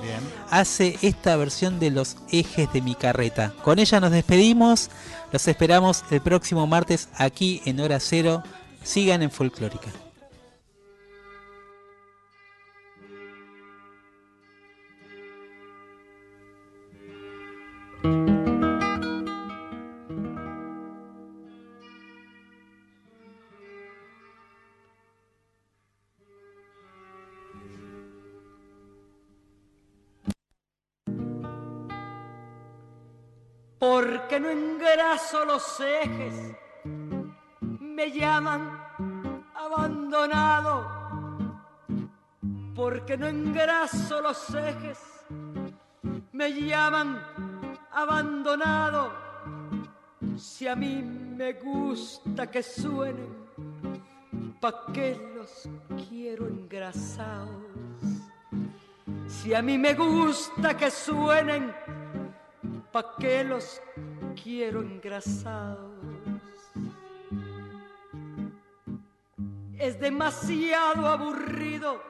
hace esta versión de los ejes de mi carreta. Con ella nos despedimos, los esperamos el próximo martes aquí en Hora Cero. Sigan en Folclórica. Porque no engraso los ejes, me llaman abandonado, porque no engraso los ejes, me llaman abandonado, si a mí me gusta que suenen, pa' qué los quiero engrasados, si a mí me gusta que suenen, ¿Pa' qué los quiero engrasados? Es demasiado aburrido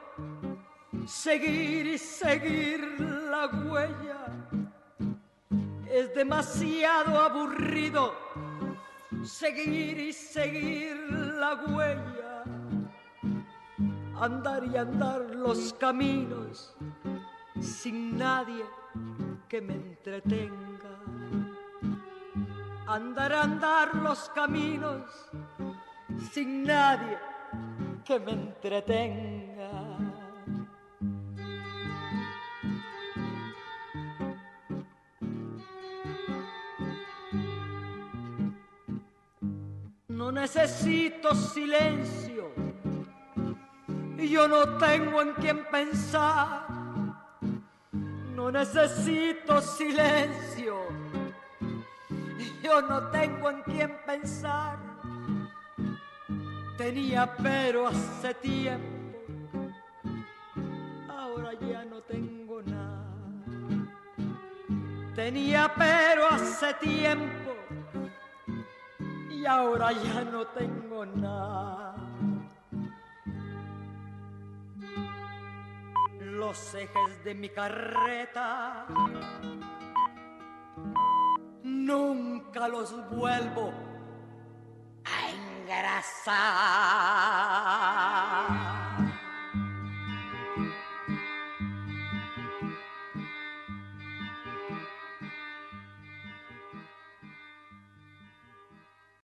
seguir y seguir la huella. Es demasiado aburrido seguir y seguir la huella. Andar y andar los caminos sin nadie que me entretenga. Andar, andar los caminos sin nadie que me entretenga. No necesito silencio yo no tengo en quién pensar. Necesito silencio yo no tengo en quién pensar. Tenía pero hace tiempo, ahora ya no tengo nada. Tenía pero hace tiempo y ahora ya no tengo nada. Los ejes de mi carreta nunca los vuelvo a engrasar.